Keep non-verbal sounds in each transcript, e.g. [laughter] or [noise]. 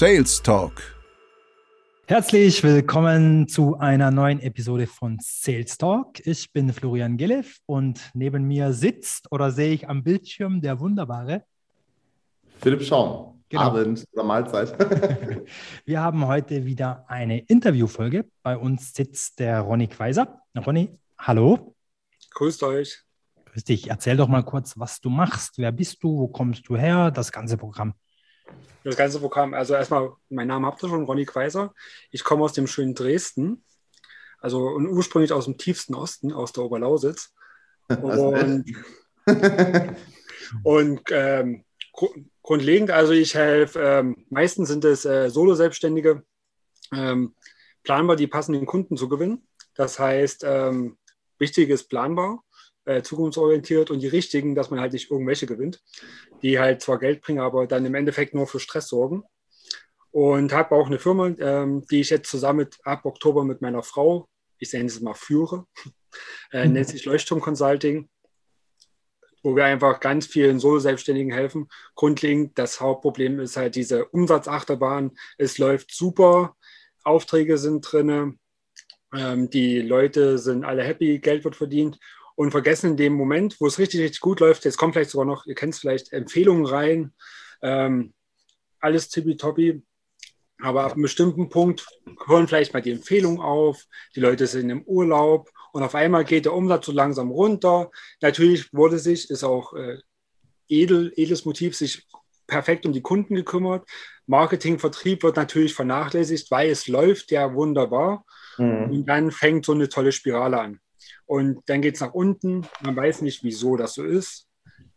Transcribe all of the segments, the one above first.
Sales Talk. Herzlich willkommen zu einer neuen Episode von Sales Talk. Ich bin Florian Gillev und neben mir sitzt oder sehe ich am Bildschirm der wunderbare Philipp Schaum. Genau. Abend oder Mahlzeit. [laughs] Wir haben heute wieder eine Interviewfolge. Bei uns sitzt der Ronny Quaiser. Ronny, hallo. Grüßt euch. Grüß dich. Erzähl doch mal kurz, was du machst. Wer bist du? Wo kommst du her? Das ganze Programm. Das ganze Programm, also erstmal, mein Name habt ihr schon, Ronny Quaiser. Ich komme aus dem schönen Dresden, also und ursprünglich aus dem tiefsten Osten, aus der Oberlausitz. [laughs] Und, [laughs] und ähm, grundlegend, also ich helfe, ähm, meistens sind es äh, Solo-Selbstständige, ähm, planbar die passenden Kunden zu gewinnen. Das heißt, ähm, wichtig ist planbar äh, zukunftsorientiert und die richtigen, dass man halt nicht irgendwelche gewinnt, die halt zwar Geld bringen, aber dann im Endeffekt nur für Stress sorgen. Und habe auch eine Firma, ähm, die ich jetzt zusammen mit, ab Oktober mit meiner Frau, ich nenne es mal führe, [laughs] äh, nennt sich Leuchtturm Consulting, wo wir einfach ganz vielen Solo-Selbstständigen helfen. Grundlegend, das Hauptproblem ist halt diese Umsatzachterbahn. Es läuft super, Aufträge sind drin, ähm, die Leute sind alle happy, Geld wird verdient und vergessen in dem Moment, wo es richtig, richtig gut läuft, jetzt kommt vielleicht sogar noch, ihr kennt es vielleicht, Empfehlungen rein, ähm, alles tippitoppi. Aber ab einem bestimmten Punkt hören vielleicht mal die Empfehlungen auf, die Leute sind im Urlaub und auf einmal geht der Umsatz so langsam runter. Natürlich wurde sich, ist auch äh, edel, edles Motiv, sich perfekt um die Kunden gekümmert. Marketing, Vertrieb wird natürlich vernachlässigt, weil es läuft ja wunderbar. Mhm. Und dann fängt so eine tolle Spirale an. Und dann geht es nach unten. Man weiß nicht, wieso das so ist.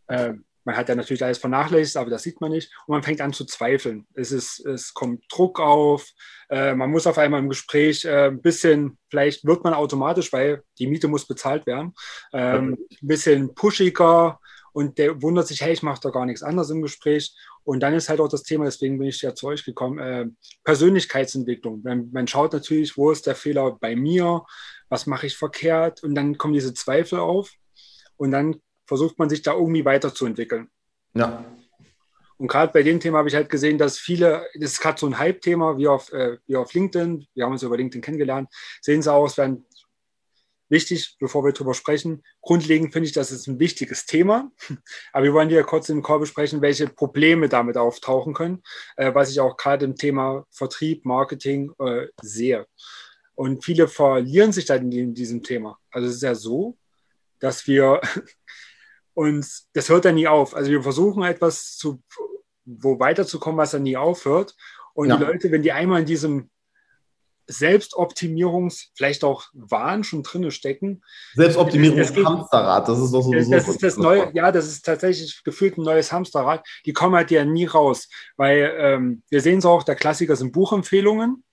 Äh, man hat ja natürlich alles vernachlässigt, aber das sieht man nicht. Und man fängt an zu zweifeln. Es, ist, es kommt Druck auf. Äh, man muss auf einmal im Gespräch äh, ein bisschen, vielleicht wird man automatisch, weil die Miete muss bezahlt werden, ähm, ein bisschen pushiger und der wundert sich, hey, ich mache da gar nichts anderes im Gespräch. Und dann ist halt auch das Thema, deswegen bin ich ja zu euch gekommen, äh, Persönlichkeitsentwicklung. Man, man, schaut natürlich, wo ist der Fehler bei mir, was mache ich verkehrt und dann kommen diese Zweifel auf und dann versucht man sich da irgendwie weiterzuentwickeln. Ja. Und gerade bei dem Thema habe ich halt gesehen, dass viele, das ist gerade so ein Hype-Thema, wie, auf, äh, wie auf LinkedIn, wir haben uns über LinkedIn kennengelernt, sehen sie aus, werden wichtig, bevor wir darüber sprechen. Grundlegend finde ich, das ist ein wichtiges Thema. [laughs] Aber wir wollen hier kurz im Call besprechen, welche Probleme damit auftauchen können, äh, was ich auch gerade im Thema Vertrieb, Marketing äh, sehe. Und viele verlieren sich dann in diesem Thema. Also es ist ja so, dass wir [laughs] uns, das hört dann nie auf. Also wir versuchen etwas zu, wo weiterzukommen, was dann nie aufhört. Und ja. die Leute, wenn die einmal in diesem Selbstoptimierungs, vielleicht auch Wahn schon drinne stecken. Selbstoptimierungshamsterrad, das ist doch so. Das, das ist das neue, ja, das ist tatsächlich gefühlt ein neues Hamsterrad. Die kommen halt ja nie raus, weil ähm, wir sehen es auch, der Klassiker sind Buchempfehlungen.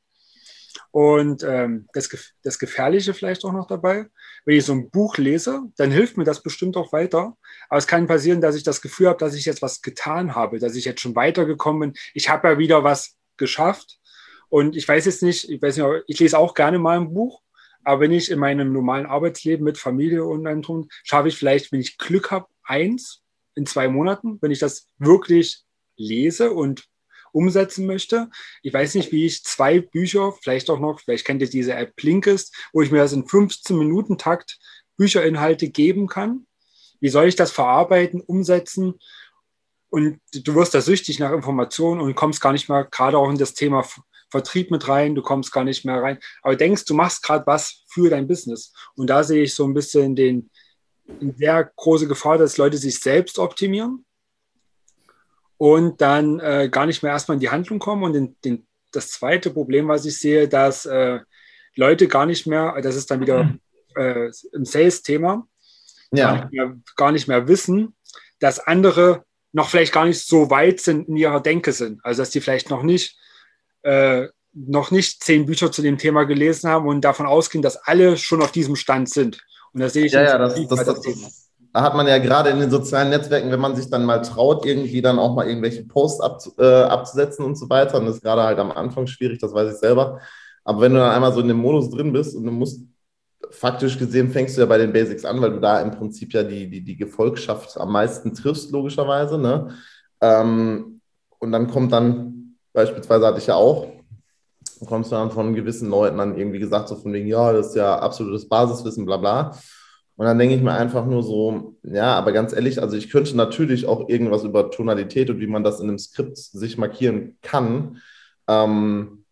Und ähm, das, das Gefährliche vielleicht auch noch dabei, wenn ich so ein Buch lese, dann hilft mir das bestimmt auch weiter. Aber es kann passieren, dass ich das Gefühl habe, dass ich jetzt was getan habe, dass ich jetzt schon weitergekommen bin. Ich habe ja wieder was geschafft. Und ich weiß jetzt nicht, ich weiß nicht, ich lese auch gerne mal ein Buch, aber wenn ich in meinem normalen Arbeitsleben mit Familie und tun, schaffe ich vielleicht, wenn ich Glück habe, eins in zwei Monaten, wenn ich das wirklich lese und umsetzen möchte. Ich weiß nicht, wie ich zwei Bücher, vielleicht auch noch, vielleicht kennt ihr diese App Blinkist, wo ich mir das in 15 Minuten Takt Bücherinhalte geben kann. Wie soll ich das verarbeiten, umsetzen? Und du wirst da süchtig nach Informationen und kommst gar nicht mehr gerade auch in das Thema Vertrieb mit rein, du kommst gar nicht mehr rein, aber denkst, du machst gerade was für dein Business. Und da sehe ich so ein bisschen den, eine sehr große Gefahr, dass Leute sich selbst optimieren und dann äh, gar nicht mehr erstmal in die Handlung kommen. Und den, den, das zweite Problem, was ich sehe, dass äh, Leute gar nicht mehr, das ist dann wieder äh, ein Sales-Thema, ja. gar, gar, nicht mehr wissen, dass andere noch vielleicht gar nicht so weit sind in ihrer Denke sind. Also dass die vielleicht noch nicht äh, noch nicht zehn Bücher zu dem Thema gelesen haben und davon ausgehen, dass alle schon auf diesem Stand sind. Und da sehe ich ja, ja, das, das, das, das, da hat man ja gerade in den sozialen Netzwerken, wenn man sich dann mal traut, irgendwie dann auch mal irgendwelche Posts ab, äh, abzusetzen und so weiter. Und das ist gerade halt am Anfang schwierig, das weiß ich selber. Aber wenn du dann einmal so in dem Modus drin bist und du musst, faktisch gesehen, fängst du ja bei den Basics an, weil du da im Prinzip ja die, die, die Gefolgschaft am meisten triffst, logischerweise. Ne? Ähm, und dann kommt dann beispielsweise hatte ich ja auch, du kommst dann von gewissen Leuten dann irgendwie gesagt, so von wegen, ja, das ist ja absolutes Basiswissen, bla bla. Und dann denke ich mir einfach nur so, ja, aber ganz ehrlich, also ich könnte natürlich auch irgendwas über Tonalität und wie man das in einem Skript sich markieren kann, ähm,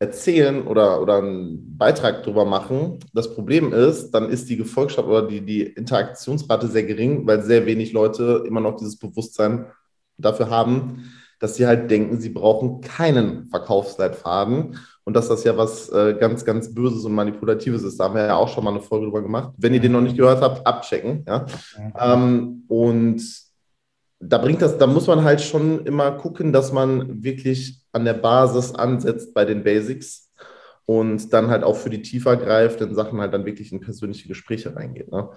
erzählen oder, oder einen Beitrag drüber machen. Das Problem ist, dann ist die Gefolgschaft oder die, die Interaktionsrate sehr gering, weil sehr wenig Leute immer noch dieses Bewusstsein dafür haben, dass sie halt denken, sie brauchen keinen Verkaufsleitfaden und dass das ja was äh, ganz, ganz Böses und Manipulatives ist. Da haben wir ja auch schon mal eine Folge drüber gemacht. Wenn ihr den noch nicht gehört habt, abchecken. Ja? Ähm, und da bringt das, da muss man halt schon immer gucken, dass man wirklich an der Basis ansetzt bei den Basics und dann halt auch für die tiefer greifenden Sachen halt dann wirklich in persönliche Gespräche reingeht. Ne?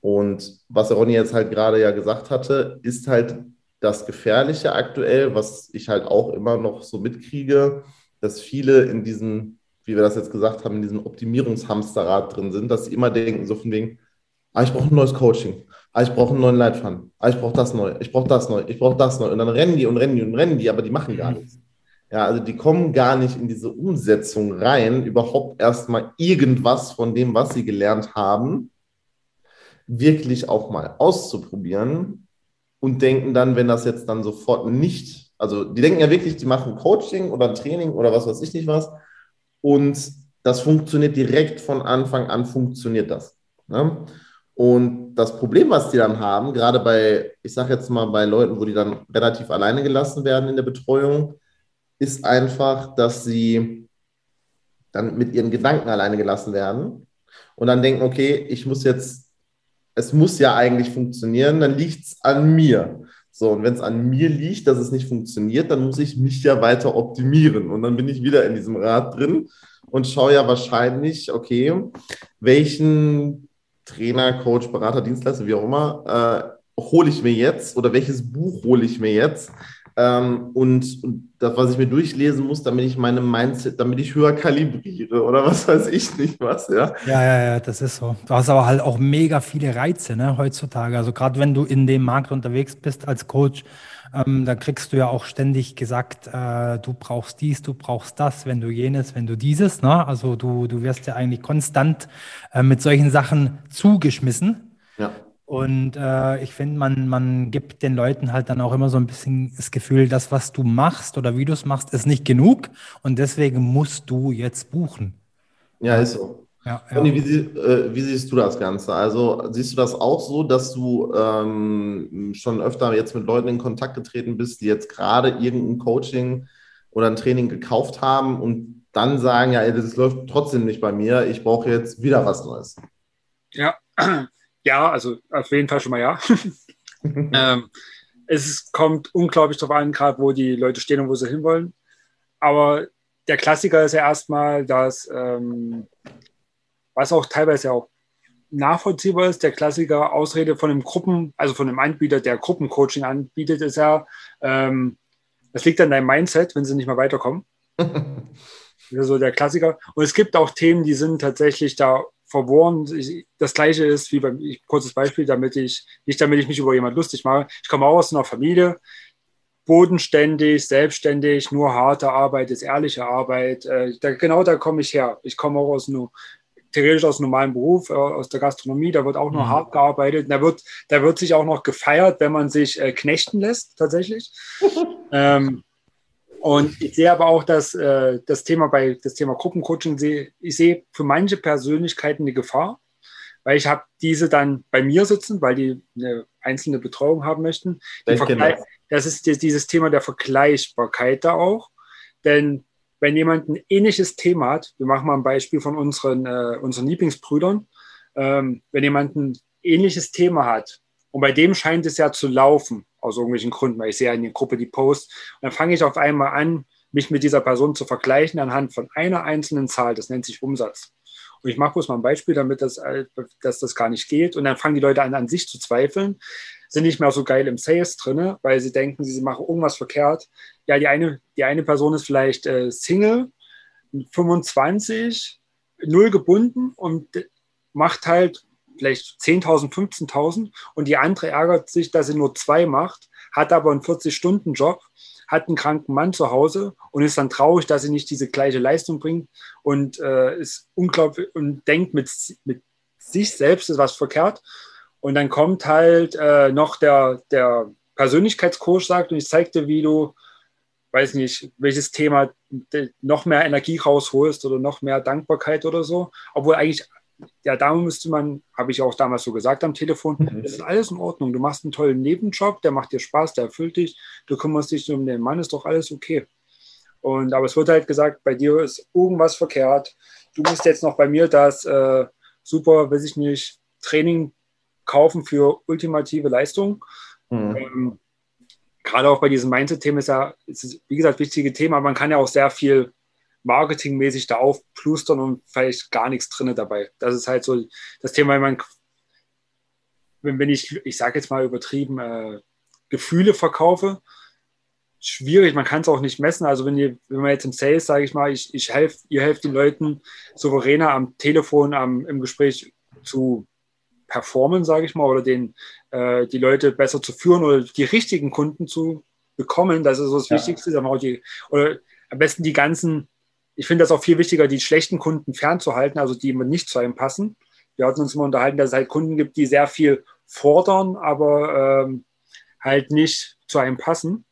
Und was Ronny jetzt halt gerade ja gesagt hatte, ist halt das Gefährliche aktuell, was ich halt auch immer noch so mitkriege, dass viele in diesem, wie wir das jetzt gesagt haben, in diesem Optimierungshamsterrad drin sind, dass sie immer denken, so von wegen, ah, ich brauche ein neues Coaching, ah, ich brauche einen neuen Leitfaden, ah, ich brauche das neu, ich brauche das neu, ich brauche das neu. Und dann rennen die und rennen die und rennen die, aber die machen gar nichts. Ja, also die kommen gar nicht in diese Umsetzung rein, überhaupt erstmal irgendwas von dem, was sie gelernt haben, wirklich auch mal auszuprobieren und denken dann, wenn das jetzt dann sofort nicht, also die denken ja wirklich, die machen Coaching oder Training oder was weiß ich nicht was und das funktioniert direkt von Anfang an, funktioniert das. Ne? Und das Problem, was die dann haben, gerade bei, ich sage jetzt mal bei Leuten, wo die dann relativ alleine gelassen werden in der Betreuung, ist einfach, dass sie dann mit ihren Gedanken alleine gelassen werden und dann denken, okay, ich muss jetzt es muss ja eigentlich funktionieren, dann liegt es an mir. So, und wenn es an mir liegt, dass es nicht funktioniert, dann muss ich mich ja weiter optimieren. Und dann bin ich wieder in diesem Rad drin und schaue ja wahrscheinlich, okay, welchen Trainer, Coach, Berater, Dienstleister, wie auch immer, äh, hole ich mir jetzt oder welches Buch hole ich mir jetzt, ähm, und, und, das, was ich mir durchlesen muss, damit ich meine Mindset, damit ich höher kalibriere oder was weiß ich nicht was, ja. Ja, ja, ja, das ist so. Du hast aber halt auch mega viele Reize, ne, heutzutage. Also gerade wenn du in dem Markt unterwegs bist als Coach, ähm, da kriegst du ja auch ständig gesagt, äh, du brauchst dies, du brauchst das, wenn du jenes, wenn du dieses, ne? Also du, du wirst ja eigentlich konstant äh, mit solchen Sachen zugeschmissen. Ja. Und äh, ich finde, man, man gibt den Leuten halt dann auch immer so ein bisschen das Gefühl, das, was du machst oder wie du es machst, ist nicht genug. Und deswegen musst du jetzt buchen. Ja, ist so. Ja, ja. Conny, wie, äh, wie, siehst du das Ganze? Also siehst du das auch so, dass du ähm, schon öfter jetzt mit Leuten in Kontakt getreten bist, die jetzt gerade irgendein Coaching oder ein Training gekauft haben und dann sagen, ja, das läuft trotzdem nicht bei mir, ich brauche jetzt wieder was Neues? Ja, ja, also auf jeden Fall schon mal ja. [laughs] ähm, es kommt unglaublich darauf an, gerade wo die Leute stehen und wo sie hinwollen. Aber der Klassiker ist ja erstmal, dass, ähm, was auch teilweise auch nachvollziehbar ist, der Klassiker Ausrede von einem Gruppen, also von einem Anbieter, der Gruppencoaching anbietet, ist ja, ähm, das liegt an deinem Mindset, wenn sie nicht mehr weiterkommen. [laughs] das ist so der Klassiker. Und es gibt auch Themen, die sind tatsächlich da verworren. das gleiche ist wie beim ich, kurzes Beispiel, damit ich, nicht damit ich mich über jemand lustig mache. Ich komme auch aus einer Familie, bodenständig, selbstständig, nur harte Arbeit ist ehrliche Arbeit. Äh, da, genau da komme ich her. Ich komme auch aus nur theoretisch aus einem normalen Beruf, äh, aus der Gastronomie, da wird auch nur mhm. hart gearbeitet. Da wird, da wird sich auch noch gefeiert, wenn man sich äh, knechten lässt, tatsächlich. [laughs] ähm, und ich sehe aber auch, dass äh, das Thema bei das Thema Gruppencoaching sehe, ich sehe für manche Persönlichkeiten eine Gefahr, weil ich habe diese dann bei mir sitzen, weil die eine einzelne Betreuung haben möchten. das ist dieses Thema der Vergleichbarkeit da auch. Denn wenn jemand ein ähnliches Thema hat, wir machen mal ein Beispiel von unseren, äh, unseren Lieblingsbrüdern, ähm, wenn jemand ein ähnliches Thema hat und bei dem scheint es ja zu laufen, aus irgendwelchen Gründen, weil ich sehe in der Gruppe die Posts. Und dann fange ich auf einmal an, mich mit dieser Person zu vergleichen anhand von einer einzelnen Zahl. Das nennt sich Umsatz. Und ich mache bloß mal ein Beispiel, damit das, dass das gar nicht geht. Und dann fangen die Leute an, an sich zu zweifeln, sind nicht mehr so geil im Sales drin, weil sie denken, sie machen irgendwas verkehrt. Ja, die eine, die eine Person ist vielleicht äh, Single, 25, null gebunden und macht halt vielleicht 10.000, 15.000 und die andere ärgert sich, dass sie nur zwei macht, hat aber einen 40-Stunden-Job, hat einen kranken Mann zu Hause und ist dann traurig, dass sie nicht diese gleiche Leistung bringt und äh, ist unglaublich und denkt mit, mit sich selbst ist was verkehrt. Und dann kommt halt äh, noch der, der Persönlichkeitscoach sagt und ich zeigte, wie du, weiß nicht, welches Thema noch mehr Energie rausholst oder noch mehr Dankbarkeit oder so. Obwohl eigentlich, ja, da müsste man, habe ich auch damals so gesagt am Telefon, mhm. das ist alles in Ordnung. Du machst einen tollen Nebenjob, der macht dir Spaß, der erfüllt dich, du kümmerst dich um den Mann, ist doch alles okay. Und aber es wird halt gesagt, bei dir ist irgendwas verkehrt. Du musst jetzt noch bei mir das äh, super, weiß ich nicht, Training kaufen für ultimative Leistung. Mhm. Ähm, gerade auch bei diesem Mindset-Thema ist ja, ist, wie gesagt, wichtige Thema. Man kann ja auch sehr viel marketingmäßig da aufplustern und vielleicht gar nichts drin dabei. Das ist halt so das Thema, wenn man, wenn ich, ich sage jetzt mal übertrieben, äh, Gefühle verkaufe, schwierig, man kann es auch nicht messen. Also wenn, ihr, wenn man jetzt im Sales, sage ich mal, ich, ich helfe, ihr helft den Leuten souveräner am Telefon, am, im Gespräch zu performen, sage ich mal, oder den, äh, die Leute besser zu führen oder die richtigen Kunden zu bekommen. Das ist so das ja. Wichtigste. Die, oder am besten die ganzen, ich finde das auch viel wichtiger, die schlechten Kunden fernzuhalten, also die nicht zu einem passen. Wir hatten uns immer unterhalten, dass es halt Kunden gibt, die sehr viel fordern, aber ähm, halt nicht zu einem passen.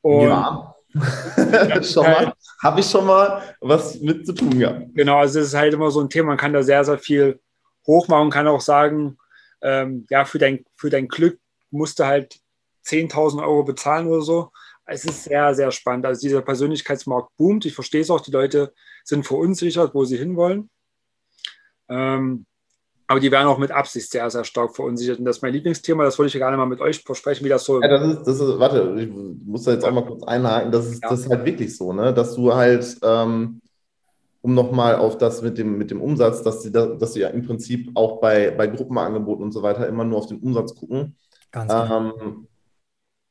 Und ja. [laughs] schon mal, habe ich schon mal was mit zu tun gehabt. Genau, also es ist halt immer so ein Thema, man kann da sehr, sehr viel hochmachen, kann auch sagen, ähm, ja, für dein, für dein Glück musst du halt 10.000 Euro bezahlen oder so. Es ist sehr, sehr spannend. Also dieser Persönlichkeitsmarkt boomt. Ich verstehe es auch, die Leute sind verunsichert, wo sie hinwollen. Ähm, aber die werden auch mit Absicht sehr, sehr stark verunsichert. Und das ist mein Lieblingsthema. Das wollte ich gerne mal mit euch versprechen, wie das so. Ja, das ist, das ist warte, ich muss da jetzt auch mal kurz einhaken. Das ist, ja. das ist halt wirklich so, ne? dass du halt, ähm, um nochmal auf das mit dem, mit dem Umsatz, dass sie, dass sie ja im Prinzip auch bei, bei Gruppenangeboten und so weiter immer nur auf den Umsatz gucken. Ganz genau. Ähm,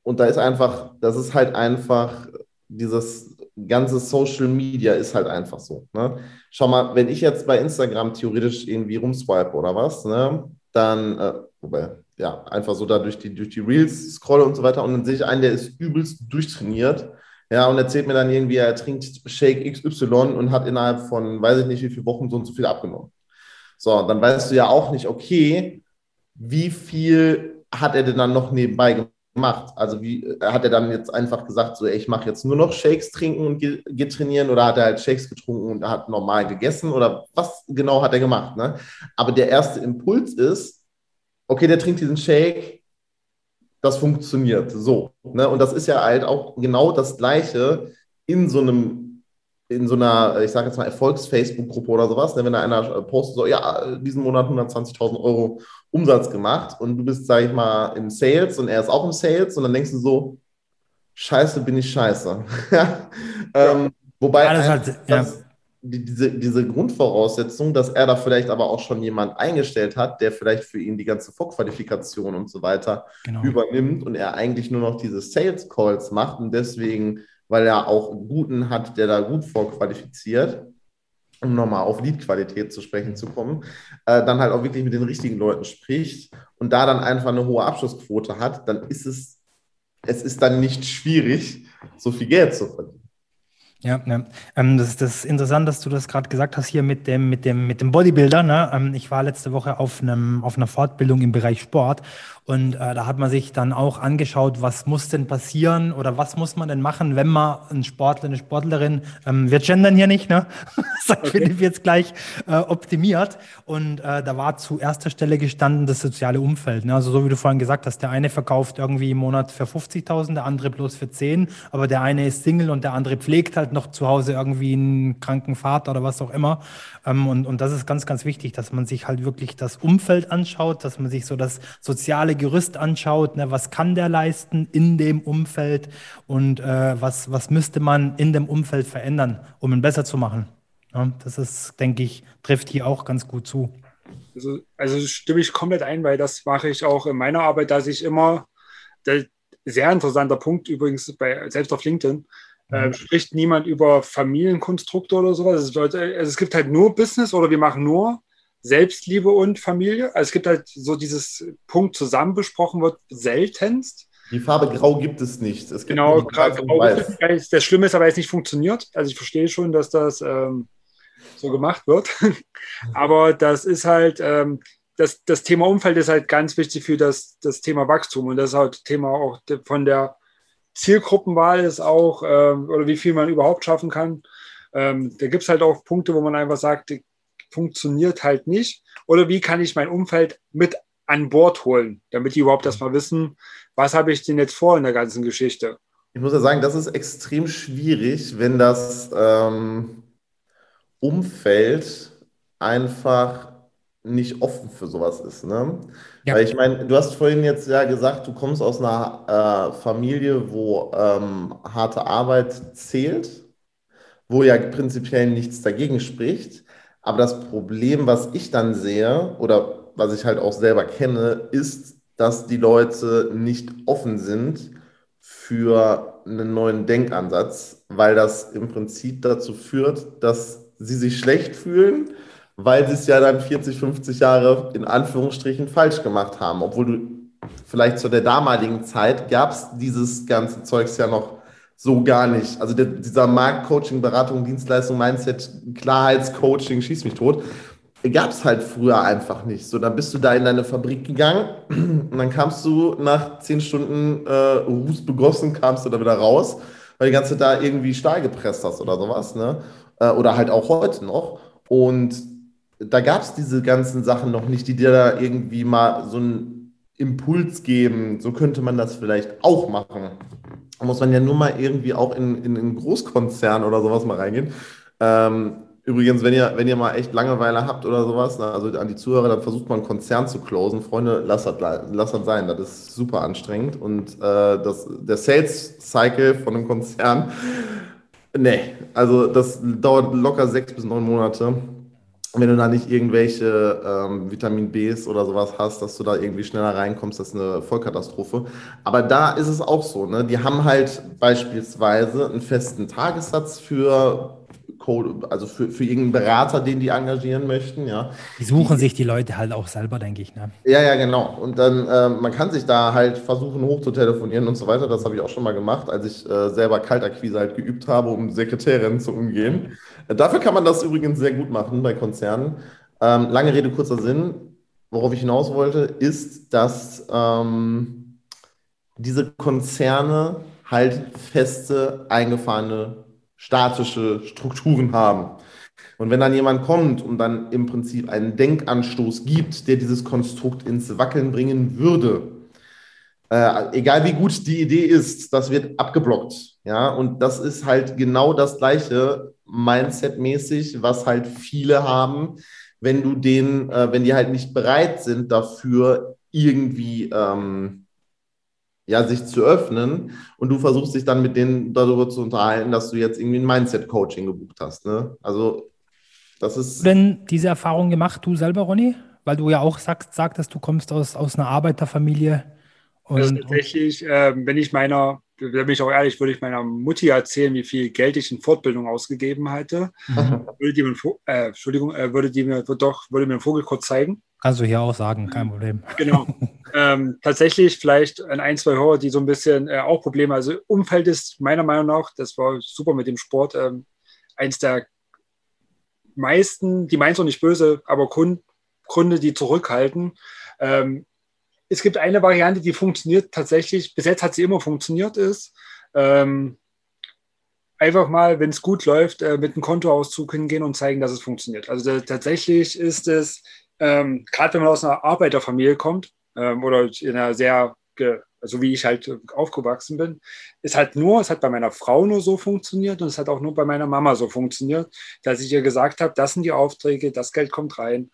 und da ist einfach, das ist halt einfach dieses ganze Social Media ist halt einfach so. Ne? Schau mal, wenn ich jetzt bei Instagram theoretisch irgendwie rumswipe oder was, ne, dann, äh, wobei, ja, einfach so da durch die, durch die Reels scrolle und so weiter und dann sehe ich einen, der ist übelst durchtrainiert. Ja, und erzählt mir dann irgendwie, er trinkt Shake XY und hat innerhalb von, weiß ich nicht, wie viele Wochen so und so viel abgenommen. So, dann weißt du ja auch nicht, okay, wie viel hat er denn dann noch nebenbei gemacht? Gemacht? Also wie hat er dann jetzt einfach gesagt, so ey, ich mache jetzt nur noch Shakes trinken und gehe ge trainieren oder hat er halt Shakes getrunken und hat normal gegessen oder was genau hat er gemacht? Ne? Aber der erste Impuls ist, okay, der trinkt diesen Shake, das funktioniert so. Ne? Und das ist ja halt auch genau das Gleiche in so einem in so einer, ich sage jetzt mal, Erfolgs-Facebook-Gruppe oder sowas, ne, wenn da einer postet, so, ja, diesen Monat 120.000 Euro Umsatz gemacht und du bist, sage ich mal, im Sales und er ist auch im Sales und dann denkst du so, scheiße, bin ich scheiße. [laughs] ähm, wobei halt, ja. diese, diese Grundvoraussetzung, dass er da vielleicht aber auch schon jemand eingestellt hat, der vielleicht für ihn die ganze Vorqualifikation und so weiter genau. übernimmt und er eigentlich nur noch diese Sales Calls macht und deswegen weil er auch einen guten hat, der da gut vorqualifiziert, um nochmal auf Leadqualität zu sprechen zu kommen, äh, dann halt auch wirklich mit den richtigen Leuten spricht und da dann einfach eine hohe Abschlussquote hat, dann ist es, es ist dann nicht schwierig, so viel Geld zu verdienen. Ja, ja. Ähm, das, das ist interessant, dass du das gerade gesagt hast hier mit dem, mit dem, mit dem Bodybuilder. Ne? Ähm, ich war letzte Woche auf, einem, auf einer Fortbildung im Bereich Sport und äh, da hat man sich dann auch angeschaut, was muss denn passieren oder was muss man denn machen, wenn man ein Sportler, eine Sportlerin, ähm, wir gendern hier nicht, ne? [laughs] Sagt okay. Philipp jetzt gleich, äh, optimiert. Und äh, da war zu erster Stelle gestanden das soziale Umfeld. Ne? Also so wie du vorhin gesagt hast, der eine verkauft irgendwie im Monat für 50.000, der andere bloß für 10, aber der eine ist Single und der andere pflegt halt noch zu Hause irgendwie einen kranken Vater oder was auch immer. Ähm, und, und das ist ganz, ganz wichtig, dass man sich halt wirklich das Umfeld anschaut, dass man sich so das soziale Gerüst anschaut, ne, was kann der leisten in dem Umfeld und äh, was, was müsste man in dem Umfeld verändern, um ihn besser zu machen. Ja, das ist, denke ich, trifft hier auch ganz gut zu. Also, also stimme ich komplett ein, weil das mache ich auch in meiner Arbeit, dass ich immer, sehr interessanter Punkt übrigens, bei, selbst auf LinkedIn, äh, spricht niemand über Familienkonstrukte oder sowas. Es, also es gibt halt nur Business oder wir machen nur Selbstliebe und Familie. Also es gibt halt so dieses Punkt zusammen besprochen wird seltenst. Die Farbe Grau gibt es nicht. Es genau, Grau ist Das Schlimme ist aber, es nicht funktioniert. Also ich verstehe schon, dass das ähm, so gemacht wird. [laughs] aber das ist halt, ähm, das, das Thema Umfeld ist halt ganz wichtig für das, das Thema Wachstum. Und das ist halt Thema auch von der Zielgruppenwahl ist auch, ähm, oder wie viel man überhaupt schaffen kann. Ähm, da gibt es halt auch Punkte, wo man einfach sagt, funktioniert halt nicht. Oder wie kann ich mein Umfeld mit an Bord holen, damit die überhaupt erstmal wissen, was habe ich denn jetzt vor in der ganzen Geschichte. Ich muss ja sagen, das ist extrem schwierig, wenn das ähm, Umfeld einfach nicht offen für sowas ist. Ne? Ja. Weil ich meine, du hast vorhin jetzt ja gesagt, du kommst aus einer äh, Familie, wo ähm, harte Arbeit zählt, wo ja prinzipiell nichts dagegen spricht. Aber das Problem, was ich dann sehe oder was ich halt auch selber kenne, ist, dass die Leute nicht offen sind für einen neuen Denkansatz, weil das im Prinzip dazu führt, dass sie sich schlecht fühlen weil sie es ja dann 40, 50 Jahre in Anführungsstrichen falsch gemacht haben. Obwohl du vielleicht zu der damaligen Zeit gab es dieses ganze Zeugs ja noch so gar nicht. Also der, dieser Markt, Coaching, Beratung, Dienstleistung, Mindset, Klarheitscoaching, schieß mich tot, gab es halt früher einfach nicht. So, dann bist du da in deine Fabrik gegangen [clears throat] und dann kamst du nach zehn Stunden äh, Ruß begossen, kamst du da wieder raus, weil die ganze da irgendwie Stahl gepresst hast oder sowas, ne? Äh, oder halt auch heute noch. Und da gab es diese ganzen Sachen noch nicht, die dir da irgendwie mal so einen Impuls geben. So könnte man das vielleicht auch machen. Da muss man ja nur mal irgendwie auch in, in einen Großkonzern oder sowas mal reingehen. Ähm, übrigens, wenn ihr, wenn ihr mal echt Langeweile habt oder sowas, na, also an die Zuhörer, dann versucht mal einen Konzern zu closen. Freunde, lasst das, lasst das sein. Das ist super anstrengend. Und äh, das, der Sales Cycle von einem Konzern, nee, also das dauert locker sechs bis neun Monate wenn du da nicht irgendwelche ähm, Vitamin Bs oder sowas hast, dass du da irgendwie schneller reinkommst, das ist eine Vollkatastrophe. Aber da ist es auch so, ne? Die haben halt beispielsweise einen festen Tagessatz für Code, also für, für irgendeinen Berater, den die engagieren möchten, ja. Die suchen die, sich die Leute halt auch selber, denke ich, ne? Ja, ja, genau. Und dann, äh, man kann sich da halt versuchen, hoch zu telefonieren und so weiter. Das habe ich auch schon mal gemacht, als ich äh, selber Kaltakquise halt geübt habe, um Sekretärinnen zu umgehen. Dafür kann man das übrigens sehr gut machen bei Konzernen. Ähm, lange Rede, kurzer Sinn. Worauf ich hinaus wollte, ist, dass ähm, diese Konzerne halt feste, eingefahrene statische Strukturen haben. Und wenn dann jemand kommt und dann im Prinzip einen Denkanstoß gibt, der dieses Konstrukt ins Wackeln bringen würde, äh, egal wie gut die Idee ist, das wird abgeblockt. Ja, und das ist halt genau das gleiche Mindset-mäßig, was halt viele haben, wenn du den, äh, wenn die halt nicht bereit sind dafür irgendwie ähm, ja, sich zu öffnen und du versuchst dich dann mit denen darüber zu unterhalten, dass du jetzt irgendwie ein Mindset-Coaching gebucht hast. Ne? Also das ist. Hast du denn diese Erfahrung gemacht, du selber, Ronny? Weil du ja auch sagst, sagtest, du kommst aus, aus einer Arbeiterfamilie. Und, also tatsächlich, äh, wenn ich meiner, da bin ich auch ehrlich, würde ich meiner Mutti erzählen, wie viel Geld ich in Fortbildung ausgegeben hatte, mhm. würde die mir, äh, Entschuldigung, äh, würde die mir doch, würde mir einen Vogel kurz zeigen. Kannst du hier auch sagen, kein Problem. Genau. [laughs] ähm, tatsächlich vielleicht an ein, zwei Hörer, die so ein bisschen äh, auch Probleme, also Umfeld ist meiner Meinung nach, das war super mit dem Sport, ähm, eins der meisten, die meinen es auch nicht böse, aber Grund, Gründe, die zurückhalten. Ähm, es gibt eine Variante, die funktioniert tatsächlich, bis jetzt hat sie immer funktioniert, ist ähm, einfach mal, wenn es gut läuft, äh, mit einem Kontoauszug hingehen und zeigen, dass es funktioniert. Also tatsächlich ist es, ähm, gerade wenn man aus einer Arbeiterfamilie kommt ähm, oder in einer sehr, also wie ich halt aufgewachsen bin, ist halt nur, es hat bei meiner Frau nur so funktioniert und es hat auch nur bei meiner Mama so funktioniert, dass ich ihr gesagt habe, das sind die Aufträge, das Geld kommt rein.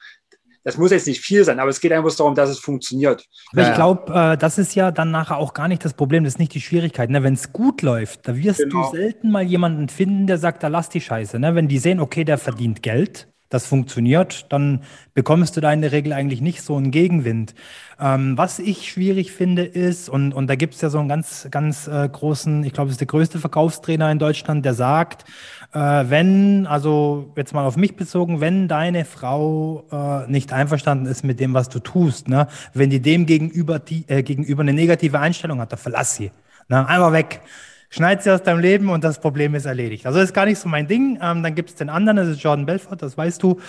Das muss jetzt nicht viel sein, aber es geht einfach darum, dass es funktioniert. Aber ich glaube, äh, das ist ja dann nachher auch gar nicht das Problem, das ist nicht die Schwierigkeit. Ne? Wenn es gut läuft, da wirst genau. du selten mal jemanden finden, der sagt, da lass die Scheiße. Ne? Wenn die sehen, okay, der verdient Geld, das funktioniert, dann bekommst du da in der Regel eigentlich nicht so einen Gegenwind. Ähm, was ich schwierig finde ist, und, und da gibt es ja so einen ganz, ganz äh, großen, ich glaube, es ist der größte Verkaufstrainer in Deutschland, der sagt, äh, wenn, also jetzt mal auf mich bezogen, wenn deine Frau äh, nicht einverstanden ist mit dem, was du tust, ne, wenn die dem gegenüber, die, äh, gegenüber eine negative Einstellung hat, dann verlass sie. Ne, einmal weg schneid sie aus deinem Leben und das Problem ist erledigt. Also das ist gar nicht so mein Ding. Ähm, dann gibt es den anderen, das ist Jordan Belfort, das weißt du.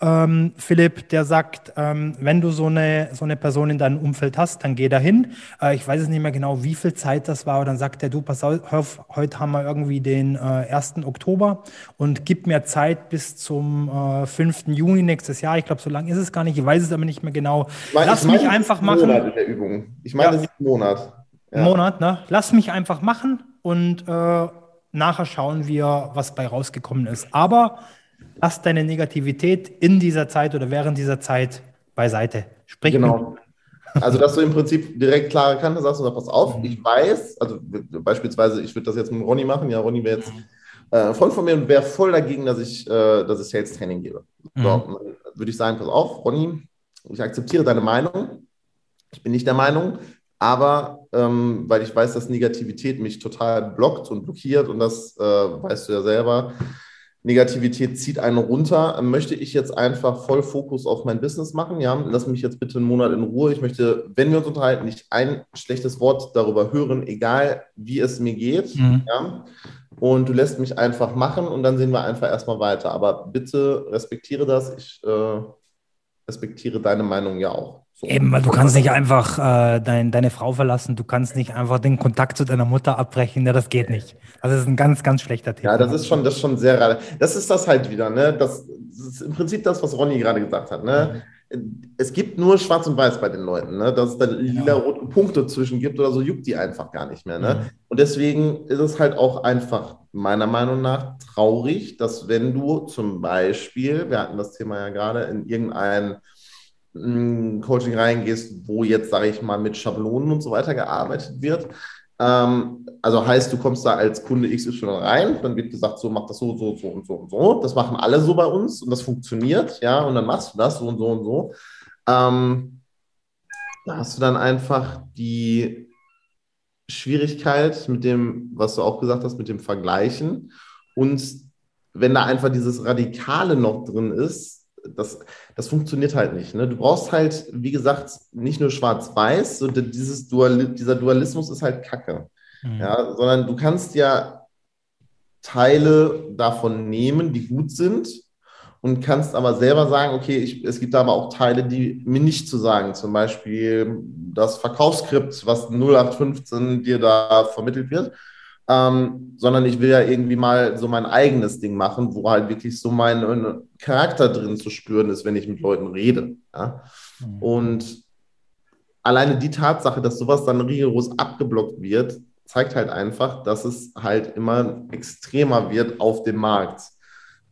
Ähm, Philipp, der sagt, ähm, wenn du so eine, so eine Person in deinem Umfeld hast, dann geh dahin. Äh, ich weiß es nicht mehr genau, wie viel Zeit das war, aber dann sagt er, du, pass auf, heute haben wir irgendwie den äh, 1. Oktober und gib mir Zeit bis zum äh, 5. Juni nächstes Jahr. Ich glaube, so lange ist es gar nicht, ich weiß es aber nicht mehr genau. Ich mein, Lass ich mich einfach machen. Monat in der Übung. Ich meine, ja. das ist ein Monat. Ja. Monat, ne? Lass mich einfach machen und äh, nachher schauen wir, was bei rausgekommen ist. Aber lass deine Negativität in dieser Zeit oder während dieser Zeit beiseite. Sprich genau. Also, dass du im Prinzip direkt klare Kante sagst und sagst, pass auf, mhm. ich weiß, also beispielsweise, ich würde das jetzt mit Ronny machen. Ja, Ronny wäre jetzt äh, voll von mir und wäre voll dagegen, dass ich, äh, dass ich Sales Training gebe. Mhm. So, würde ich sagen, pass auf, Ronny, ich akzeptiere deine Meinung. Ich bin nicht der Meinung, aber ähm, weil ich weiß, dass Negativität mich total blockt und blockiert und das äh, weißt du ja selber, Negativität zieht einen runter, möchte ich jetzt einfach voll Fokus auf mein Business machen. Ja, lass mich jetzt bitte einen Monat in Ruhe. Ich möchte, wenn wir uns unterhalten, nicht ein schlechtes Wort darüber hören, egal wie es mir geht. Mhm. Ja, und du lässt mich einfach machen und dann sehen wir einfach erstmal weiter. Aber bitte respektiere das. Ich äh, respektiere deine Meinung ja auch. Eben, weil du kannst nicht einfach äh, dein, deine Frau verlassen, du kannst nicht einfach den Kontakt zu deiner Mutter abbrechen, ja, das geht nicht. Das ist ein ganz, ganz schlechter Tipp. Ja, das ist schon, das ist schon sehr rad. Das ist das halt wieder, ne? Das, das, ist im Prinzip das, was Ronny gerade gesagt hat, ne? Mhm. Es gibt nur Schwarz und Weiß bei den Leuten, ne? Dass es da lila rote Punkte zwischen gibt oder so, juckt die einfach gar nicht mehr, ne? Mhm. Und deswegen ist es halt auch einfach meiner Meinung nach traurig, dass wenn du zum Beispiel, wir hatten das Thema ja gerade, in irgendein Coaching reingehst, wo jetzt, sage ich mal, mit Schablonen und so weiter gearbeitet wird. Ähm, also heißt, du kommst da als Kunde XY rein, dann wird gesagt, so mach das so, so, so und so und so. Das machen alle so bei uns und das funktioniert, ja, und dann machst du das so und so und so. Ähm, da hast du dann einfach die Schwierigkeit mit dem, was du auch gesagt hast, mit dem Vergleichen. Und wenn da einfach dieses Radikale noch drin ist, das, das funktioniert halt nicht. Ne? Du brauchst halt, wie gesagt, nicht nur schwarz-weiß, dieses Dual, dieser Dualismus ist halt Kacke. Mhm. Ja, sondern du kannst ja Teile davon nehmen, die gut sind, und kannst aber selber sagen, okay, ich, es gibt aber auch Teile, die mir nicht zu sagen. Zum Beispiel das Verkaufsskript, was 0815 dir da vermittelt wird ähm, sondern ich will ja irgendwie mal so mein eigenes Ding machen, wo halt wirklich so mein Charakter drin zu spüren ist, wenn ich mit Leuten rede. Ja? Mhm. Und alleine die Tatsache, dass sowas dann rigoros abgeblockt wird, zeigt halt einfach, dass es halt immer extremer wird auf dem Markt.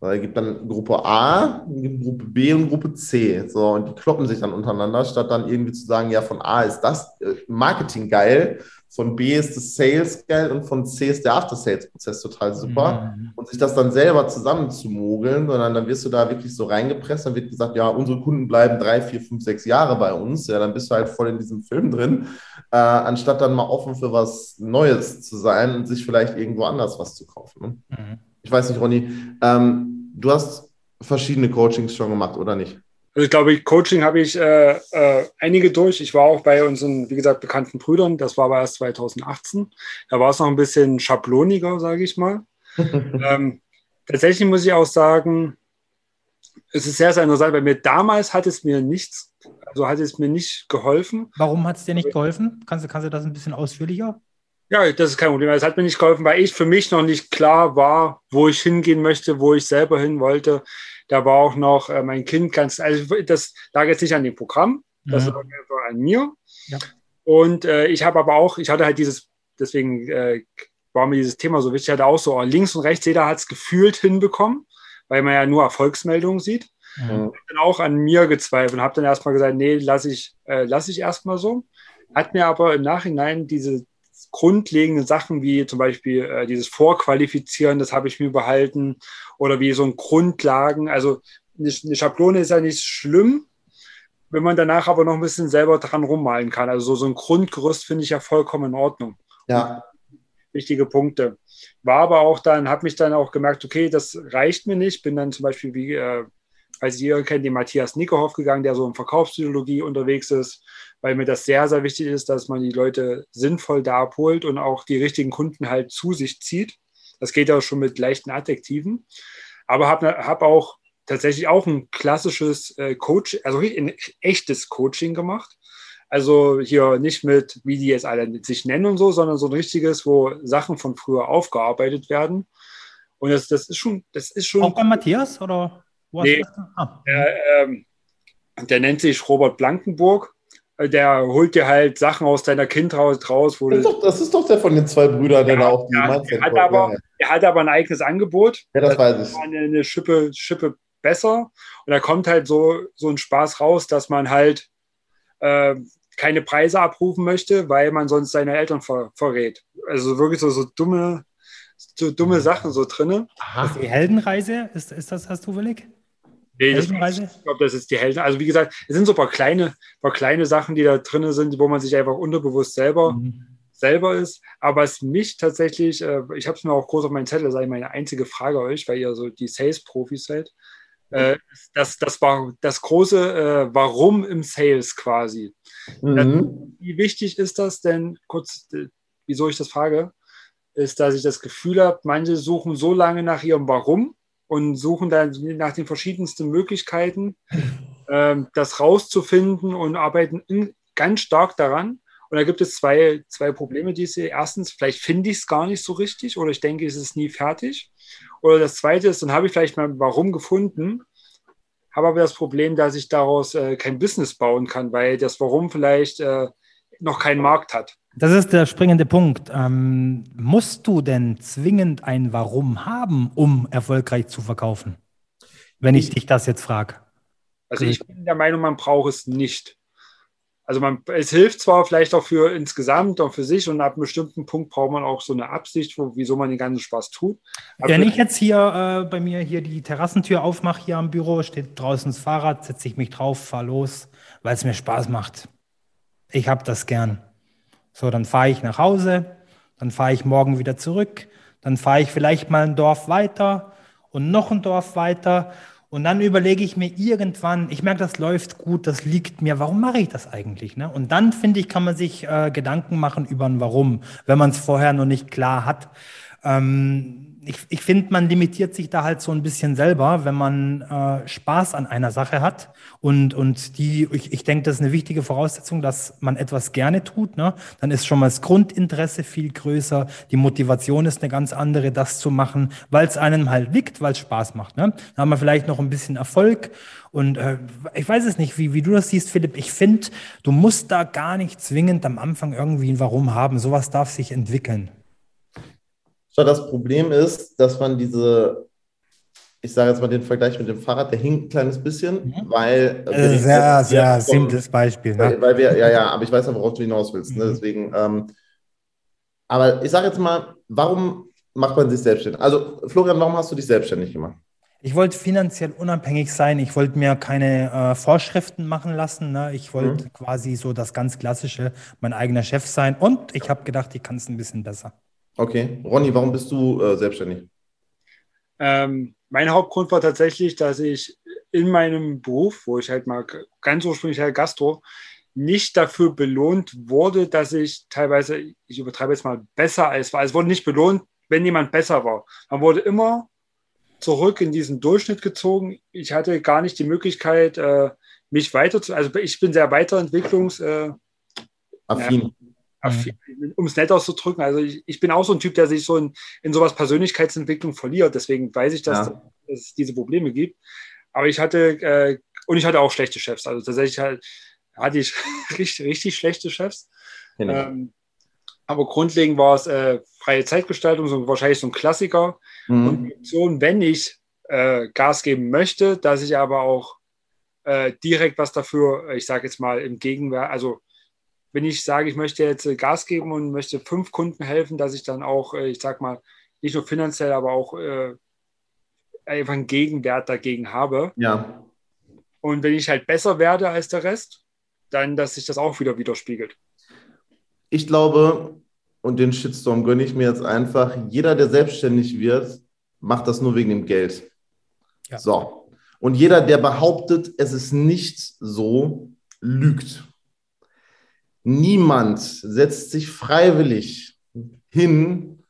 Es gibt dann Gruppe A, Gruppe B und Gruppe C. So, und die kloppen sich dann untereinander, statt dann irgendwie zu sagen, ja, von A ist das äh, Marketing geil von B ist das Sales geil und von C ist der After-Sales-Prozess total super. Mhm. Und sich das dann selber zusammenzumogeln, sondern dann wirst du da wirklich so reingepresst, dann wird gesagt, ja, unsere Kunden bleiben drei, vier, fünf, sechs Jahre bei uns. Ja, dann bist du halt voll in diesem Film drin, äh, anstatt dann mal offen für was Neues zu sein und sich vielleicht irgendwo anders was zu kaufen. Ne? Mhm. Ich weiß nicht, Ronny, ähm, du hast verschiedene Coachings schon gemacht, oder nicht? Also ich glaube, Coaching habe ich äh, äh, einige durch. Ich war auch bei unseren, wie gesagt, bekannten Brüdern. Das war aber erst 2018. Da war es noch ein bisschen schabloniger, sage ich mal. [laughs] ähm, tatsächlich muss ich auch sagen, es ist sehr, sehr interessant. Bei mir damals hat es mir nichts, also hat es mir nicht geholfen. Warum hat es dir nicht geholfen? Kannst, kannst du das ein bisschen ausführlicher? Ja, das ist kein Problem. Es hat mir nicht geholfen, weil ich für mich noch nicht klar war, wo ich hingehen möchte, wo ich selber hin wollte. Da war auch noch äh, mein Kind ganz, also das lag jetzt nicht an dem Programm, das mhm. lag einfach an mir. Ja. Und äh, ich habe aber auch, ich hatte halt dieses, deswegen äh, war mir dieses Thema so wichtig, ich hatte auch so links und rechts, jeder hat es gefühlt hinbekommen, weil man ja nur Erfolgsmeldungen sieht. Mhm. Ich bin auch an mir gezweifelt und habe dann erstmal gesagt, nee, lasse ich, äh, lass ich erstmal so. Hat mir aber im Nachhinein diese grundlegenden Sachen wie zum Beispiel äh, dieses Vorqualifizieren, das habe ich mir behalten oder wie so ein Grundlagen. Also eine Schablone ist ja nicht schlimm, wenn man danach aber noch ein bisschen selber dran rummalen kann. Also so, so ein Grundgerüst finde ich ja vollkommen in Ordnung. Ja. Wichtige Punkte. War aber auch dann, habe mich dann auch gemerkt, okay, das reicht mir nicht. Bin dann zum Beispiel, wie, äh, falls ihr kennt, den Matthias Nickerhoff gegangen, der so in Verkaufspsychologie unterwegs ist, weil mir das sehr, sehr wichtig ist, dass man die Leute sinnvoll da abholt und auch die richtigen Kunden halt zu sich zieht. Das geht ja schon mit leichten Adjektiven. Aber habe hab auch tatsächlich auch ein klassisches äh, Coach, also ein echtes Coaching gemacht. Also hier nicht mit, wie die jetzt alle sich nennen und so, sondern so ein richtiges, wo Sachen von früher aufgearbeitet werden. Und das, das ist schon, das ist schon. Auch bei Matthias oder? Nee, ah. der, ähm, der nennt sich Robert Blankenburg der holt dir halt Sachen aus deiner Kindheit raus. Wo das, ist doch, das ist doch der von den zwei Brüdern, der ja, auch die ja, der hat, aber, der hat aber ein eigenes Angebot. Ja, das, das weiß ich. Eine, eine Schippe, Schippe besser. Und da kommt halt so, so ein Spaß raus, dass man halt äh, keine Preise abrufen möchte, weil man sonst seine Eltern ver verrät. Also wirklich so, so dumme, so dumme Sachen so drin. Die Heldenreise, ist, ist das das zufällig? Nee, das, ich glaube, das ist die Helden. Also wie gesagt, es sind so ein paar kleine, paar kleine Sachen, die da drin sind, wo man sich einfach unterbewusst selber, mhm. selber ist. Aber es mich tatsächlich, äh, ich habe es mir auch groß auf meinen Zettel, das ist eigentlich meine einzige Frage euch, weil ihr so die Sales-Profis seid. Äh, das, das war das große äh, Warum im Sales quasi. Mhm. Das, wie wichtig ist das denn, kurz, wieso ich das frage, ist, dass ich das Gefühl habe, manche suchen so lange nach ihrem Warum, und suchen dann nach den verschiedensten Möglichkeiten, ähm, das rauszufinden und arbeiten in, ganz stark daran. Und da gibt es zwei, zwei Probleme, die ich sehe. Erstens, vielleicht finde ich es gar nicht so richtig oder ich denke, es ist nie fertig. Oder das zweite ist, dann habe ich vielleicht mal warum gefunden, habe aber das Problem, dass ich daraus äh, kein Business bauen kann, weil das Warum vielleicht äh, noch keinen Markt hat. Das ist der springende Punkt. Ähm, musst du denn zwingend ein Warum haben, um erfolgreich zu verkaufen? Wenn ich, ich dich das jetzt frage. Also ich bin der Meinung, man braucht es nicht. Also man, es hilft zwar vielleicht auch für insgesamt und für sich und ab einem bestimmten Punkt braucht man auch so eine Absicht, wo, wieso man den ganzen Spaß tut. Aber Wenn ich jetzt hier äh, bei mir hier die Terrassentür aufmache, hier am Büro, steht draußen das Fahrrad, setze ich mich drauf, fahre los, weil es mir Spaß macht. Ich habe das gern. So, dann fahre ich nach Hause, dann fahre ich morgen wieder zurück, dann fahre ich vielleicht mal ein Dorf weiter und noch ein Dorf weiter und dann überlege ich mir irgendwann, ich merke, das läuft gut, das liegt mir, warum mache ich das eigentlich? Ne? Und dann, finde ich, kann man sich äh, Gedanken machen über ein Warum, wenn man es vorher noch nicht klar hat. Ähm, ich, ich finde, man limitiert sich da halt so ein bisschen selber, wenn man äh, Spaß an einer Sache hat. Und, und die, ich, ich denke, das ist eine wichtige Voraussetzung, dass man etwas gerne tut. Ne? Dann ist schon mal das Grundinteresse viel größer. Die Motivation ist eine ganz andere, das zu machen, weil es einem halt liegt, weil es Spaß macht. Ne? Dann haben wir vielleicht noch ein bisschen Erfolg. Und äh, ich weiß es nicht, wie, wie du das siehst, Philipp. Ich finde, du musst da gar nicht zwingend am Anfang irgendwie ein Warum haben. Sowas darf sich entwickeln. Das Problem ist, dass man diese, ich sage jetzt mal den Vergleich mit dem Fahrrad, der hinkt ein kleines bisschen, mhm. weil. Äh, sehr, sehr simples Beispiel. Ne? Weil, weil, wir, ja, ja, aber ich weiß ja, worauf du hinaus willst. Ne? Mhm. Deswegen, ähm, aber ich sage jetzt mal, warum macht man sich selbstständig? Also, Florian, warum hast du dich selbstständig gemacht? Ich wollte finanziell unabhängig sein. Ich wollte mir keine äh, Vorschriften machen lassen. Ne? Ich wollte mhm. quasi so das ganz Klassische, mein eigener Chef sein. Und ich habe gedacht, ich kann es ein bisschen besser. Okay. Ronny, warum bist du äh, selbstständig? Ähm, mein Hauptgrund war tatsächlich, dass ich in meinem Beruf, wo ich halt mal ganz ursprünglich halt Gastro, nicht dafür belohnt wurde, dass ich teilweise, ich übertreibe jetzt mal, besser als war. Es wurde nicht belohnt, wenn jemand besser war. Man wurde immer zurück in diesen Durchschnitt gezogen. Ich hatte gar nicht die Möglichkeit, äh, mich weiter zu, also ich bin sehr weiterentwicklungs, äh, affin. Mhm. um es nett auszudrücken, also ich, ich, bin auch so ein Typ, der sich so in, in sowas Persönlichkeitsentwicklung verliert. Deswegen weiß ich, dass, ja. dass es diese Probleme gibt. Aber ich hatte, äh, und ich hatte auch schlechte Chefs. Also tatsächlich halt, hatte ich [laughs] richtig, richtig schlechte Chefs. Ähm, aber grundlegend war es äh, freie Zeitgestaltung, so wahrscheinlich so ein Klassiker. Mhm. Und so, wenn ich äh, Gas geben möchte, dass ich aber auch äh, direkt was dafür, ich sage jetzt mal im Gegenwert, also wenn ich sage, ich möchte jetzt äh, Gas geben und möchte fünf Kunden helfen, dass ich dann auch, äh, ich sag mal, nicht nur finanziell, aber auch äh, einfach einen Gegenwert dagegen habe. Ja. Und wenn ich halt besser werde als der Rest, dann, dass sich das auch wieder widerspiegelt. Ich glaube, und den Shitstorm gönne ich mir jetzt einfach, jeder, der selbstständig wird, macht das nur wegen dem Geld. Ja. So. Und jeder, der behauptet, es ist nicht so, lügt. Niemand setzt sich freiwillig hin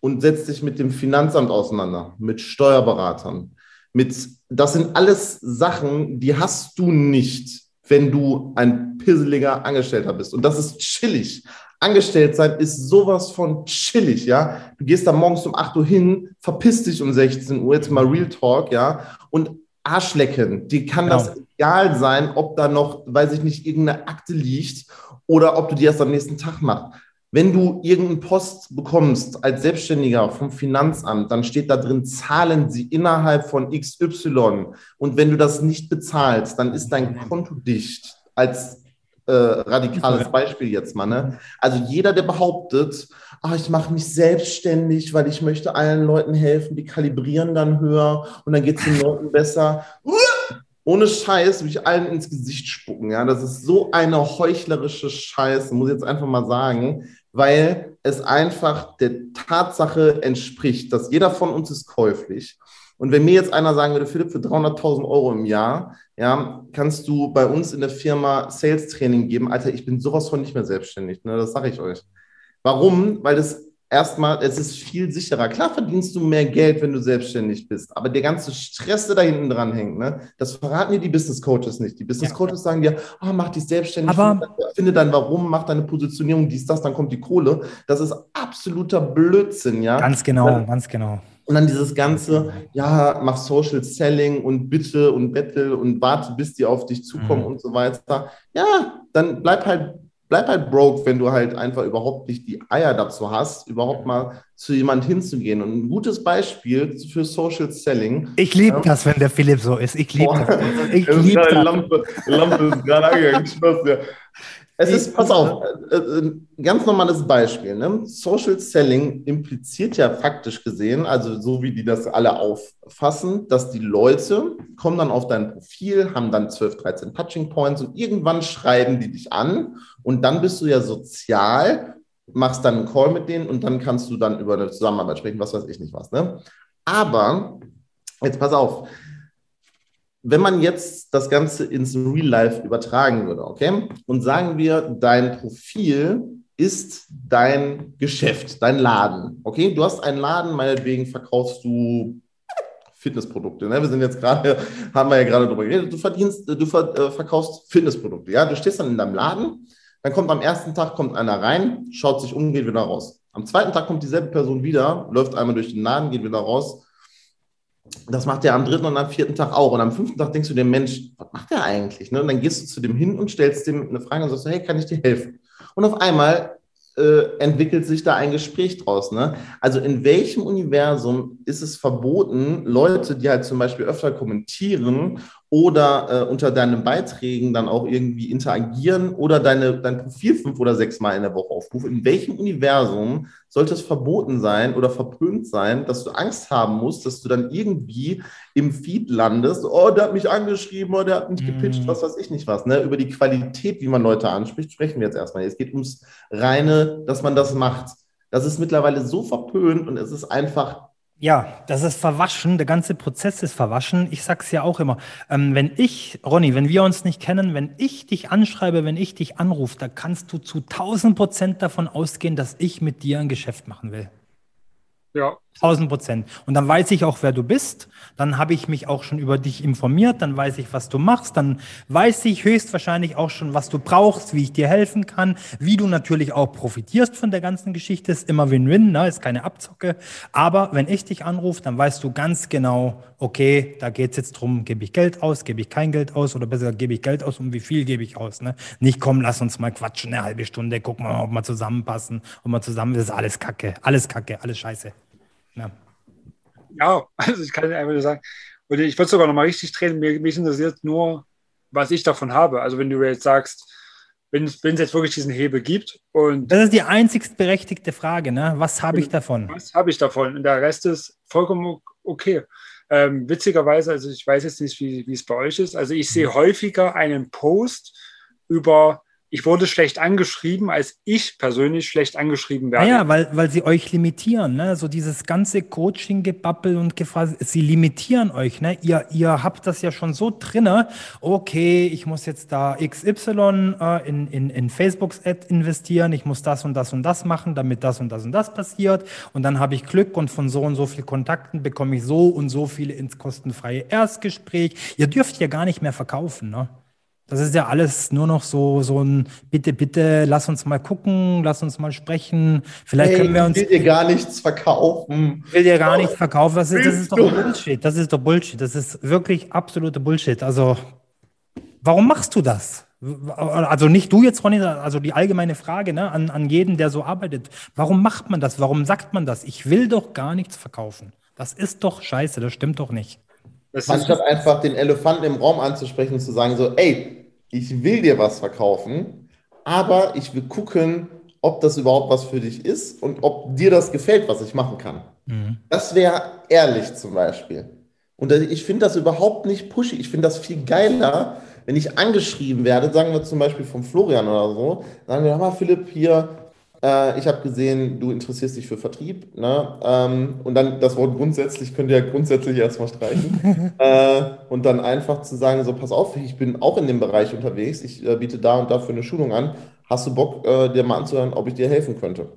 und setzt sich mit dem Finanzamt auseinander, mit Steuerberatern, mit, das sind alles Sachen, die hast du nicht, wenn du ein pisseliger Angestellter bist. Und das ist chillig. Angestellt sein ist sowas von chillig, ja. Du gehst da morgens um 8 Uhr hin, verpisst dich um 16 Uhr, jetzt mal Real Talk, ja. Und Arschlecken, die kann genau. das egal sein, ob da noch, weiß ich nicht, irgendeine Akte liegt oder ob du die erst am nächsten Tag machst. Wenn du irgendeinen Post bekommst als Selbstständiger vom Finanzamt, dann steht da drin, zahlen sie innerhalb von XY. Und wenn du das nicht bezahlst, dann ist dein Konto dicht. Als äh, radikales Beispiel jetzt mal. Ne? Also jeder, der behauptet, ach, ich mache mich selbstständig, weil ich möchte allen Leuten helfen, die kalibrieren dann höher und dann geht es den Leuten besser. Ohne Scheiß will ich allen ins Gesicht spucken. Ja, das ist so eine heuchlerische Scheiße, muss ich jetzt einfach mal sagen weil es einfach der Tatsache entspricht, dass jeder von uns ist käuflich. Und wenn mir jetzt einer sagen würde, Philipp, für 300.000 Euro im Jahr, ja, kannst du bei uns in der Firma Sales Training geben. Alter, ich bin sowas von nicht mehr selbstständig. Ne? Das sage ich euch. Warum? Weil das erstmal, es ist viel sicherer. Klar verdienst du mehr Geld, wenn du selbstständig bist, aber der ganze Stress, der da hinten dran hängt, ne, das verraten dir die Business Coaches nicht. Die Business Coaches ja. sagen dir, oh, mach dich selbstständig, aber finde dein Warum, mach deine Positionierung, dies, das, dann kommt die Kohle. Das ist absoluter Blödsinn, ja. Ganz genau, dann, ganz genau. Und dann dieses ganze, ja, mach Social Selling und bitte und bettel und warte, bis die auf dich zukommen mhm. und so weiter. Ja, dann bleib halt bleib halt broke, wenn du halt einfach überhaupt nicht die Eier dazu hast, überhaupt mal zu jemand hinzugehen. Und ein gutes Beispiel für Social Selling. Ich liebe ja. das, wenn der Philipp so ist. Ich liebe [laughs] das. Ich liebe das. Lampe, Lampe ist gerade angegangen. Es ist, pass auf, äh, äh, ein ganz normales Beispiel. Ne? Social Selling impliziert ja faktisch gesehen, also so wie die das alle auffassen, dass die Leute kommen dann auf dein Profil, haben dann 12, 13 Touching Points und irgendwann schreiben die dich an und dann bist du ja sozial, machst dann einen Call mit denen und dann kannst du dann über eine Zusammenarbeit sprechen, was weiß ich nicht was. Ne? Aber, jetzt pass auf, wenn man jetzt das Ganze ins Real Life übertragen würde, okay, und sagen wir, dein Profil ist dein Geschäft, dein Laden, okay, du hast einen Laden, meinetwegen verkaufst du Fitnessprodukte. Ne? Wir sind jetzt gerade, [laughs] haben wir ja gerade drüber geredet, du verdienst, du ver, äh, verkaufst Fitnessprodukte, ja, du stehst dann in deinem Laden, dann kommt am ersten Tag kommt einer rein, schaut sich um, geht wieder raus. Am zweiten Tag kommt dieselbe Person wieder, läuft einmal durch den Laden, geht wieder raus, das macht er am dritten und am vierten Tag auch. Und am fünften Tag denkst du dir, Mensch, was macht der eigentlich? Ne? Und dann gehst du zu dem hin und stellst dem eine Frage und sagst, hey, kann ich dir helfen? Und auf einmal äh, entwickelt sich da ein Gespräch draus. Ne? Also in welchem Universum ist es verboten, Leute, die halt zum Beispiel öfter kommentieren oder äh, unter deinen Beiträgen dann auch irgendwie interagieren oder deine, dein Profil fünf oder sechs Mal in der Woche aufrufen, in welchem Universum sollte es verboten sein oder verpönt sein, dass du Angst haben musst, dass du dann irgendwie im Feed landest, oh, der hat mich angeschrieben oder der hat mich gepitcht, mm. was weiß ich nicht was. Ne? Über die Qualität, wie man Leute anspricht, sprechen wir jetzt erstmal. Es geht ums reine, dass man das macht. Das ist mittlerweile so verpönt und es ist einfach ja, das ist verwaschen, der ganze Prozess ist verwaschen. Ich sag's ja auch immer, ähm, wenn ich, Ronny, wenn wir uns nicht kennen, wenn ich dich anschreibe, wenn ich dich anrufe, da kannst du zu 1000 Prozent davon ausgehen, dass ich mit dir ein Geschäft machen will. Ja. 1000 Prozent. Und dann weiß ich auch, wer du bist. Dann habe ich mich auch schon über dich informiert. Dann weiß ich, was du machst. Dann weiß ich höchstwahrscheinlich auch schon, was du brauchst, wie ich dir helfen kann, wie du natürlich auch profitierst von der ganzen Geschichte. Ist immer Win-Win, ne? ist keine Abzocke. Aber wenn ich dich anrufe, dann weißt du ganz genau, okay, da geht's jetzt drum, gebe ich Geld aus, gebe ich kein Geld aus oder besser gebe ich Geld aus und wie viel gebe ich aus. Ne? Nicht komm, lass uns mal quatschen, eine halbe Stunde, gucken wir mal, ob wir zusammenpassen, ob wir zusammen, das ist alles Kacke, alles Kacke, alles Scheiße. Ja, ja also ich kann einfach nur sagen, und ich würde sogar noch mal richtig drehen, mir, mich interessiert nur, was ich davon habe. Also wenn du jetzt sagst, wenn, es jetzt wirklich diesen Hebel gibt und das ist die einzigst berechtigte Frage, ne? Was habe ich davon? Was habe ich davon? Und der Rest ist vollkommen okay. Ähm, witzigerweise, also ich weiß jetzt nicht, wie es bei euch ist. Also ich sehe häufiger einen Post über ich wurde schlecht angeschrieben, als ich persönlich schlecht angeschrieben werde. Ja, weil, weil sie euch limitieren, ne? So dieses ganze Coaching-Gebabbel und Gefraß, sie limitieren euch, ne? Ihr, ihr habt das ja schon so drinne, okay, ich muss jetzt da XY äh, in, in, in Facebooks Ad investieren, ich muss das und das und das machen, damit das und das und das passiert. Und dann habe ich Glück und von so und so viel Kontakten bekomme ich so und so viele ins kostenfreie Erstgespräch. Ihr dürft ja gar nicht mehr verkaufen, ne? Das ist ja alles nur noch so, so ein Bitte, bitte, lass uns mal gucken, lass uns mal sprechen. Vielleicht hey, können wir uns. Ich will dir gar nichts verkaufen. Ich will dir gar nichts verkaufen. Das ist, das ist doch Bullshit. Das ist doch Bullshit. Das ist wirklich absolute Bullshit. Also, warum machst du das? Also nicht du jetzt, Ronny, also die allgemeine Frage ne, an, an jeden, der so arbeitet. Warum macht man das? Warum sagt man das? Ich will doch gar nichts verkaufen. Das ist doch scheiße, das stimmt doch nicht. Anstatt einfach den Elefanten im Raum anzusprechen und zu sagen, so, ey, ich will dir was verkaufen, aber ich will gucken, ob das überhaupt was für dich ist und ob dir das gefällt, was ich machen kann. Mhm. Das wäre ehrlich zum Beispiel. Und ich finde das überhaupt nicht pushy. Ich finde das viel geiler, wenn ich angeschrieben werde, sagen wir zum Beispiel von Florian oder so, sagen wir, hör mal, Philipp, hier, äh, ich habe gesehen, du interessierst dich für Vertrieb. Ne? Ähm, und dann das Wort grundsätzlich könnt ihr ja grundsätzlich erstmal streichen. [laughs] äh, und dann einfach zu sagen, so pass auf, ich bin auch in dem Bereich unterwegs, ich äh, biete da und dafür eine Schulung an. Hast du Bock, äh, dir mal anzuhören, ob ich dir helfen könnte?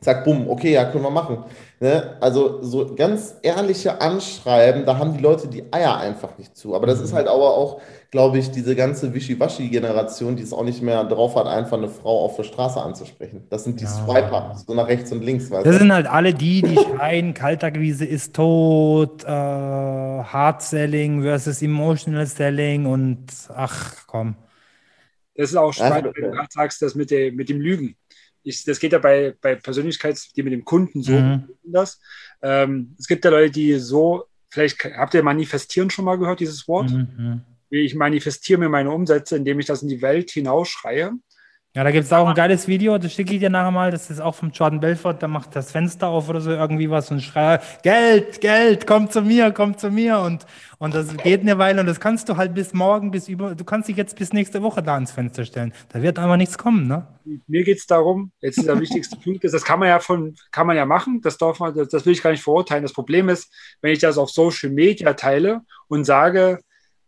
Zack, bumm, okay, ja, können wir machen. Ne? Also so ganz ehrliche Anschreiben, da haben die Leute die Eier einfach nicht zu. Aber das ist mhm. halt aber auch, glaube ich, diese ganze Wischiwaschi-Generation, die es auch nicht mehr drauf hat, einfach eine Frau auf der Straße anzusprechen. Das sind die ja. Swiper, so nach rechts und links. das sind halt alle die, die [laughs] schreien, Kaltakquise ist tot, äh, Hard Selling versus Emotional Selling und ach komm. Das ist auch spannend, wenn du gerade sagst, das mit, der, mit dem Lügen ich, das geht ja bei, bei Persönlichkeits, die mit dem Kunden so mhm. das. Ähm, es gibt ja Leute, die so, vielleicht habt ihr manifestieren schon mal gehört, dieses Wort? Mhm. Ich manifestiere mir meine Umsätze, indem ich das in die Welt hinausschreie. Ja, da gibt es auch ein geiles Video, das schicke ich dir nachher mal. Das ist auch vom Jordan Belfort, der macht das Fenster auf oder so irgendwie was und schreit: Geld, Geld, komm zu mir, komm zu mir. Und, und das geht eine Weile und das kannst du halt bis morgen, bis über, du kannst dich jetzt bis nächste Woche da ins Fenster stellen. Da wird einfach nichts kommen, ne? Mir geht es darum, jetzt ist der wichtigste [laughs] Punkt, ist, das kann man ja von, kann man ja machen, das darf man, das, das will ich gar nicht verurteilen. Das Problem ist, wenn ich das auf Social Media teile und sage,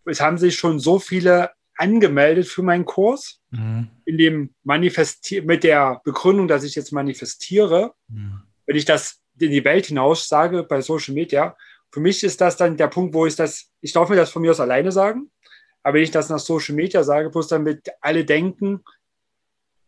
es haben sich schon so viele angemeldet für meinen Kurs, mhm. in dem manifestier mit der Begründung, dass ich jetzt manifestiere. Mhm. Wenn ich das in die Welt hinaus sage bei Social Media, für mich ist das dann der Punkt, wo ich das, ich darf mir das von mir aus alleine sagen, aber wenn ich das nach Social Media sage, bloß damit alle denken,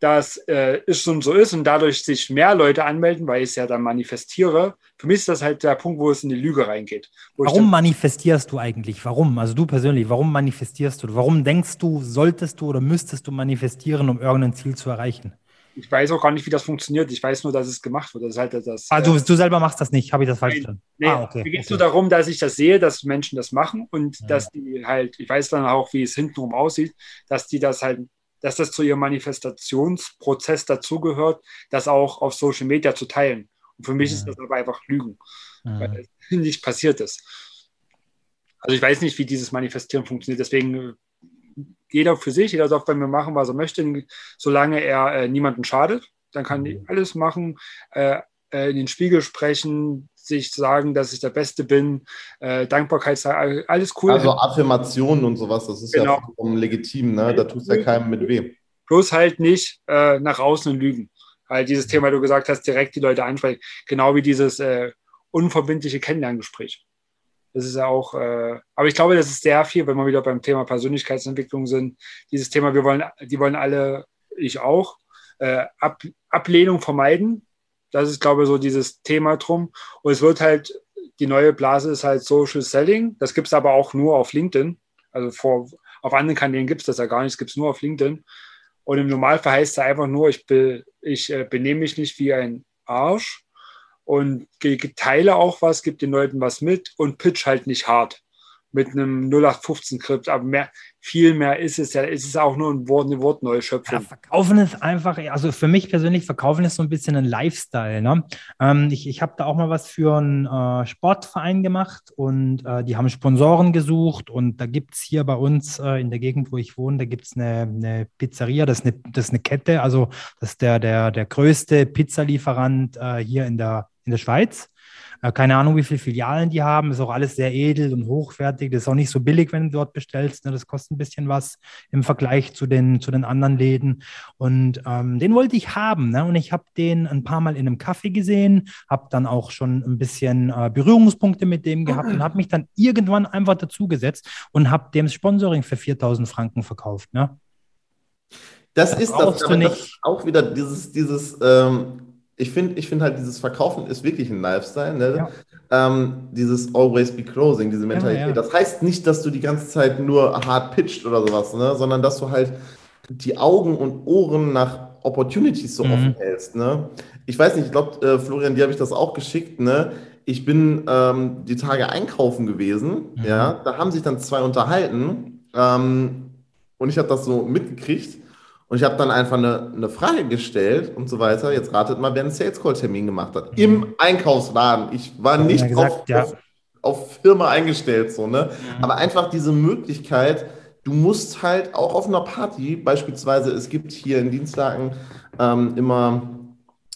dass äh, es schon so ist und dadurch sich mehr Leute anmelden, weil ich es ja dann manifestiere. Für mich ist das halt der Punkt, wo es in die Lüge reingeht. Warum manifestierst du eigentlich? Warum? Also du persönlich, warum manifestierst du? Warum denkst du, solltest du oder müsstest du manifestieren, um irgendein Ziel zu erreichen? Ich weiß auch gar nicht, wie das funktioniert. Ich weiß nur, dass es gemacht wird. Das ist halt das, ah, du, äh, du selber machst das nicht, habe ich das falsch verstanden? Nee, ah, okay, mir geht es okay. nur darum, dass ich das sehe, dass Menschen das machen und ja. dass die halt, ich weiß dann auch, wie es hintenrum aussieht, dass die das halt dass das zu ihrem Manifestationsprozess dazugehört, das auch auf Social Media zu teilen. Und für mich ja. ist das aber einfach Lügen, ja. weil es nicht passiert ist. Also ich weiß nicht, wie dieses Manifestieren funktioniert. Deswegen äh, jeder für sich, jeder darf bei mir machen, was er möchte, solange er äh, niemanden schadet. Dann kann die mhm. alles machen, äh, äh, in den Spiegel sprechen, sich sagen, dass ich der Beste bin, äh, Dankbarkeit alles cool. Also Affirmationen und sowas, das ist genau. ja vollkommen legitim, ne? da tut es ja keinem mit weh. Bloß halt nicht äh, nach außen lügen. Halt dieses Thema, du gesagt hast, direkt die Leute ansprechen, genau wie dieses äh, unverbindliche Kennenlerngespräch. Das ist ja auch, äh, aber ich glaube, das ist sehr viel, wenn wir wieder beim Thema Persönlichkeitsentwicklung sind. Dieses Thema, wir wollen, die wollen alle, ich auch, äh, Ab, Ablehnung vermeiden, das ist, glaube ich, so dieses Thema drum. Und es wird halt, die neue Blase ist halt Social Selling. Das gibt es aber auch nur auf LinkedIn. Also vor, auf anderen Kanälen gibt es das ja gar nicht. Es gibt es nur auf LinkedIn. Und im Normalfall heißt es einfach nur, ich, be, ich äh, benehme mich nicht wie ein Arsch und teile auch was, gebe den Leuten was mit und pitch halt nicht hart. Mit einem 0815-Skript, aber mehr, viel mehr ist es ja. Es ist auch nur ein Wort, eine Wortneuschöpfung. Ja, verkaufen ist einfach, also für mich persönlich, Verkaufen ist so ein bisschen ein Lifestyle. Ne? Ähm, ich ich habe da auch mal was für einen äh, Sportverein gemacht und äh, die haben Sponsoren gesucht und da gibt es hier bei uns äh, in der Gegend, wo ich wohne, da gibt es eine, eine, Pizzeria, das ist eine, das ist eine Kette, also das ist der, der, der größte Pizzalieferant äh, hier in der, in der Schweiz. Äh, keine Ahnung, wie viele Filialen die haben. Ist auch alles sehr edel und hochwertig. Das ist auch nicht so billig, wenn du dort bestellst. Ne? Das kostet ein bisschen was im Vergleich zu den, zu den anderen Läden. Und ähm, den wollte ich haben. Ne? Und ich habe den ein paar Mal in einem Kaffee gesehen, habe dann auch schon ein bisschen äh, Berührungspunkte mit dem gehabt und habe mich dann irgendwann einfach dazugesetzt und habe dem Sponsoring für 4000 Franken verkauft. Ne? Das, das ist das, aber das auch wieder dieses, dieses ähm ich finde ich find halt, dieses Verkaufen ist wirklich ein Lifestyle. Ne? Ja. Ähm, dieses Always be closing, diese Mentalität. Ja, ja. Das heißt nicht, dass du die ganze Zeit nur hart pitcht oder sowas, ne? sondern dass du halt die Augen und Ohren nach Opportunities so mhm. offen hältst. Ne? Ich weiß nicht, ich glaube, äh, Florian, dir habe ich das auch geschickt. Ne? Ich bin ähm, die Tage einkaufen gewesen. Mhm. Ja? Da haben sich dann zwei unterhalten. Ähm, und ich habe das so mitgekriegt. Und ich habe dann einfach eine, eine, Frage gestellt und so weiter. Jetzt ratet mal, wer einen Sales Call Termin gemacht hat. Mhm. Im Einkaufsladen. Ich war ja, nicht gesagt, auf, ja. auf, auf, Firma eingestellt, so, ne? Mhm. Aber einfach diese Möglichkeit, du musst halt auch auf einer Party, beispielsweise, es gibt hier in Dienstlagen ähm, immer,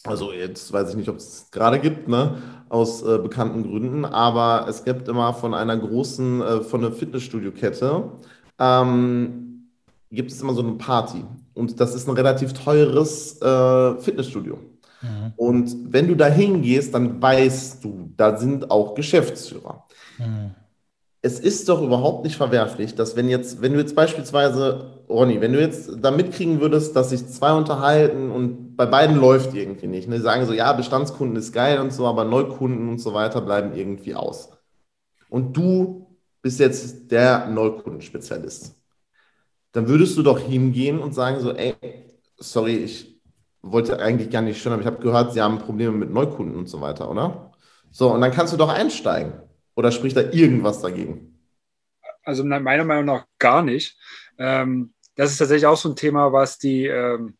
also jetzt weiß ich nicht, ob es gerade gibt, ne? Aus äh, bekannten Gründen, aber es gibt immer von einer großen, äh, von einer Fitnessstudio-Kette, ähm, gibt es immer so eine Party. Und das ist ein relativ teures äh, Fitnessstudio. Mhm. Und wenn du da hingehst, dann weißt du, da sind auch Geschäftsführer. Mhm. Es ist doch überhaupt nicht verwerflich, dass wenn jetzt, wenn du jetzt beispielsweise, Ronny, wenn du jetzt da mitkriegen würdest, dass sich zwei unterhalten und bei beiden läuft irgendwie nicht. Ne? Die sagen so, ja, Bestandskunden ist geil und so, aber Neukunden und so weiter bleiben irgendwie aus. Und du bist jetzt der Neukundenspezialist dann würdest du doch hingehen und sagen so, ey, sorry, ich wollte eigentlich gar nicht schon, aber ich habe gehört, Sie haben Probleme mit Neukunden und so weiter, oder? So, und dann kannst du doch einsteigen. Oder spricht da irgendwas dagegen? Also meiner Meinung nach gar nicht. Ähm, das ist tatsächlich auch so ein Thema, was die, ähm,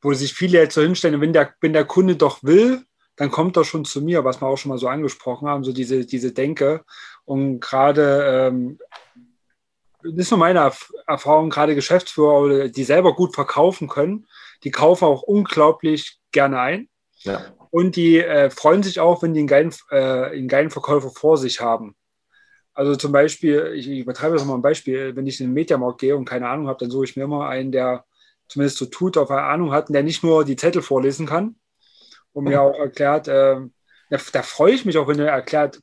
wo sich viele jetzt so hinstellen, wenn der, wenn der Kunde doch will, dann kommt er schon zu mir, was wir auch schon mal so angesprochen haben, so diese, diese Denke. Und gerade ähm, ist nur meine Erfahrung, gerade Geschäftsführer, die selber gut verkaufen können, die kaufen auch unglaublich gerne ein. Ja. Und die äh, freuen sich auch, wenn die einen geilen, äh, einen geilen Verkäufer vor sich haben. Also zum Beispiel, ich, ich übertreibe das mal ein Beispiel, wenn ich in den Mediamarkt gehe und keine Ahnung habe, dann suche ich mir immer einen, der zumindest so tut, auf eine Ahnung hat und der nicht nur die Zettel vorlesen kann und mir auch erklärt, äh, da, da freue ich mich auch, wenn er erklärt,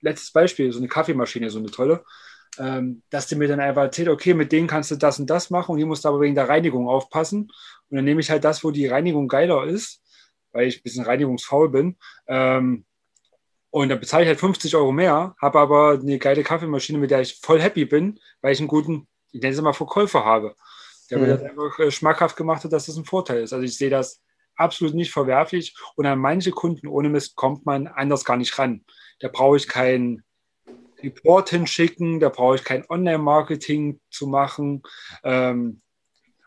letztes Beispiel, so eine Kaffeemaschine, so eine tolle, dass die mir dann einfach erzählt, okay, mit denen kannst du das und das machen und hier musst du aber wegen der Reinigung aufpassen. Und dann nehme ich halt das, wo die Reinigung geiler ist, weil ich ein bisschen reinigungsfaul bin. Ähm, und dann bezahle ich halt 50 Euro mehr, habe aber eine geile Kaffeemaschine, mit der ich voll happy bin, weil ich einen guten, ich nenne es mal Verkäufer habe. Der mhm. mir das einfach äh, schmackhaft gemacht hat, dass das ein Vorteil ist. Also ich sehe das absolut nicht verwerflich. Und an manche Kunden ohne Mist kommt man anders gar nicht ran. Da brauche ich keinen Report hinschicken, da brauche ich kein Online-Marketing zu machen. Ähm,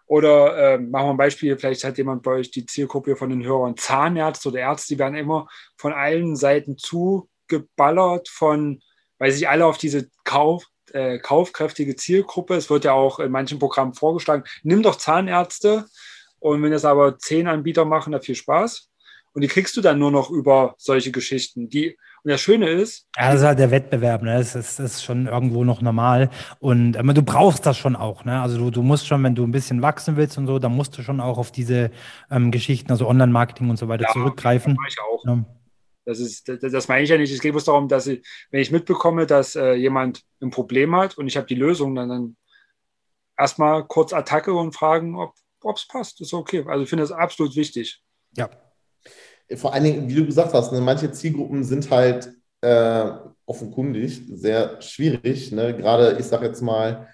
oder äh, machen wir ein Beispiel, vielleicht hat jemand bei euch die Zielgruppe von den Hörern Zahnärzte oder Ärzte, die werden immer von allen Seiten zugeballert von, weil sich alle auf diese Kauf, äh, kaufkräftige Zielgruppe, es wird ja auch in manchen Programmen vorgeschlagen, nimm doch Zahnärzte und wenn das aber zehn Anbieter machen, da viel Spaß. Und die kriegst du dann nur noch über solche Geschichten. Die, und das Schöne ist. Ja, das ist halt der Wettbewerb, ne? Das ist, das ist schon irgendwo noch normal. Und äh, du brauchst das schon auch, ne? Also du, du musst schon, wenn du ein bisschen wachsen willst und so, dann musst du schon auch auf diese ähm, Geschichten, also Online-Marketing und so weiter, ja, zurückgreifen. Das ich auch. Ja. Das, ist, das, das, meine ich ja nicht. Es geht bloß darum, dass ich, wenn ich mitbekomme, dass äh, jemand ein Problem hat und ich habe die Lösung, dann, dann erstmal kurz Attacke und fragen, ob es passt. Das ist okay. Also ich finde das absolut wichtig. Ja, vor allen Dingen, wie du gesagt hast, ne, manche Zielgruppen sind halt äh, offenkundig sehr schwierig. Ne? Gerade, ich sage jetzt mal,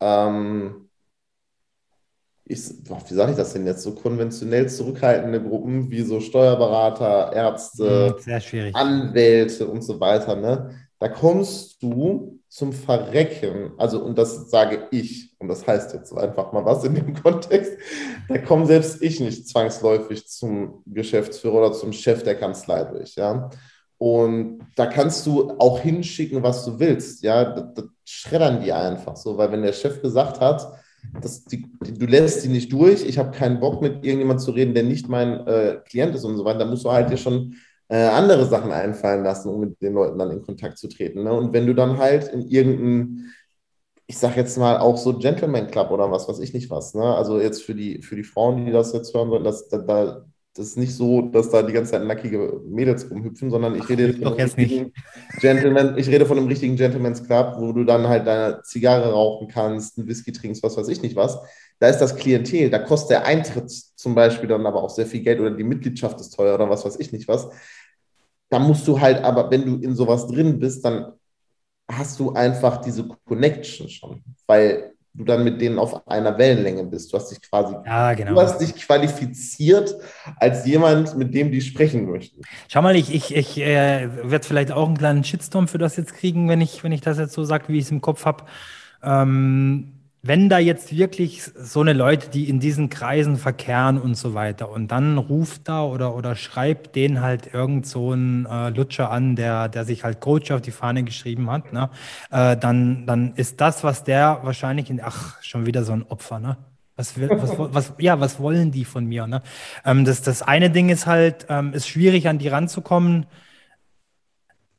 ähm, ich, wie sage ich das denn jetzt, so konventionell zurückhaltende Gruppen wie so Steuerberater, Ärzte, hm, Anwälte und so weiter, ne? da kommst du zum Verrecken, also und das sage ich, und das heißt jetzt einfach mal was in dem Kontext, da komme selbst ich nicht zwangsläufig zum Geschäftsführer oder zum Chef der Kanzlei durch, ja. Und da kannst du auch hinschicken, was du willst, ja. Das, das schreddern die einfach so, weil wenn der Chef gesagt hat, das, die, die, du lässt sie nicht durch, ich habe keinen Bock mit irgendjemand zu reden, der nicht mein äh, Klient ist und so weiter, dann musst du halt dir schon äh, andere Sachen einfallen lassen, um mit den Leuten dann in Kontakt zu treten. Ne? Und wenn du dann halt in irgendeinen, ich sag jetzt mal auch so Gentleman Club oder was, was ich nicht was, ne? also jetzt für die, für die Frauen, die das jetzt hören sollen, das, da, das ist nicht so, dass da die ganze Zeit nackige Mädels rumhüpfen, sondern ich rede jetzt von einem richtigen Gentleman, ich rede von einem richtigen Gentleman's Club, wo du dann halt deine Zigarre rauchen kannst, einen Whisky trinkst, was weiß ich nicht was. Da ist das Klientel, da kostet der Eintritt zum Beispiel dann aber auch sehr viel Geld oder die Mitgliedschaft ist teuer oder was weiß ich nicht was. Da musst du halt aber, wenn du in sowas drin bist, dann hast du einfach diese Connection schon, weil du dann mit denen auf einer Wellenlänge bist. Du hast dich quasi, ja, genau. du hast dich qualifiziert als jemand, mit dem die sprechen möchten. Schau mal, ich, ich, ich äh, werde vielleicht auch einen kleinen Shitstorm für das jetzt kriegen, wenn ich, wenn ich das jetzt so sage, wie ich es im Kopf habe. Ähm, wenn da jetzt wirklich so eine Leute, die in diesen Kreisen verkehren und so weiter, und dann ruft da oder, oder schreibt den halt irgend so ein äh, Lutscher an, der, der sich halt Coach auf die Fahne geschrieben hat, ne, äh, dann, dann ist das, was der wahrscheinlich in, ach, schon wieder so ein Opfer, ne? Was, will, was, was, ja, was wollen die von mir? Ne? Ähm, das, das eine Ding ist halt, ähm, ist schwierig an die ranzukommen,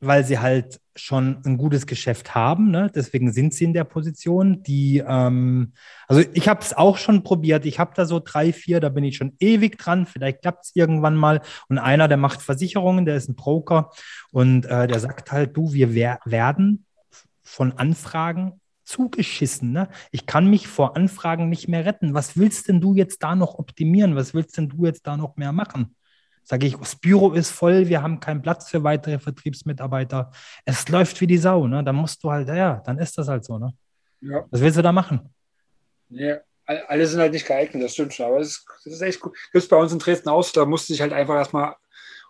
weil sie halt schon ein gutes Geschäft haben. Ne? Deswegen sind sie in der Position. Die, ähm, also ich habe es auch schon probiert. Ich habe da so drei, vier, da bin ich schon ewig dran. Vielleicht klappt es irgendwann mal. Und einer, der macht Versicherungen, der ist ein Broker und äh, der sagt halt, du, wir wer werden von Anfragen zugeschissen. Ne? Ich kann mich vor Anfragen nicht mehr retten. Was willst denn du jetzt da noch optimieren? Was willst denn du jetzt da noch mehr machen? Sage ich, das Büro ist voll, wir haben keinen Platz für weitere Vertriebsmitarbeiter. Es läuft wie die Sau, ne? Dann musst du halt, ja, dann ist das halt so, ne? Ja. Was willst du da machen? Ja, alle sind halt nicht geeignet, das stimmt schon. Aber das ist, echt gut. Gibt es bei uns in Dresden aus, da musste ich halt einfach erstmal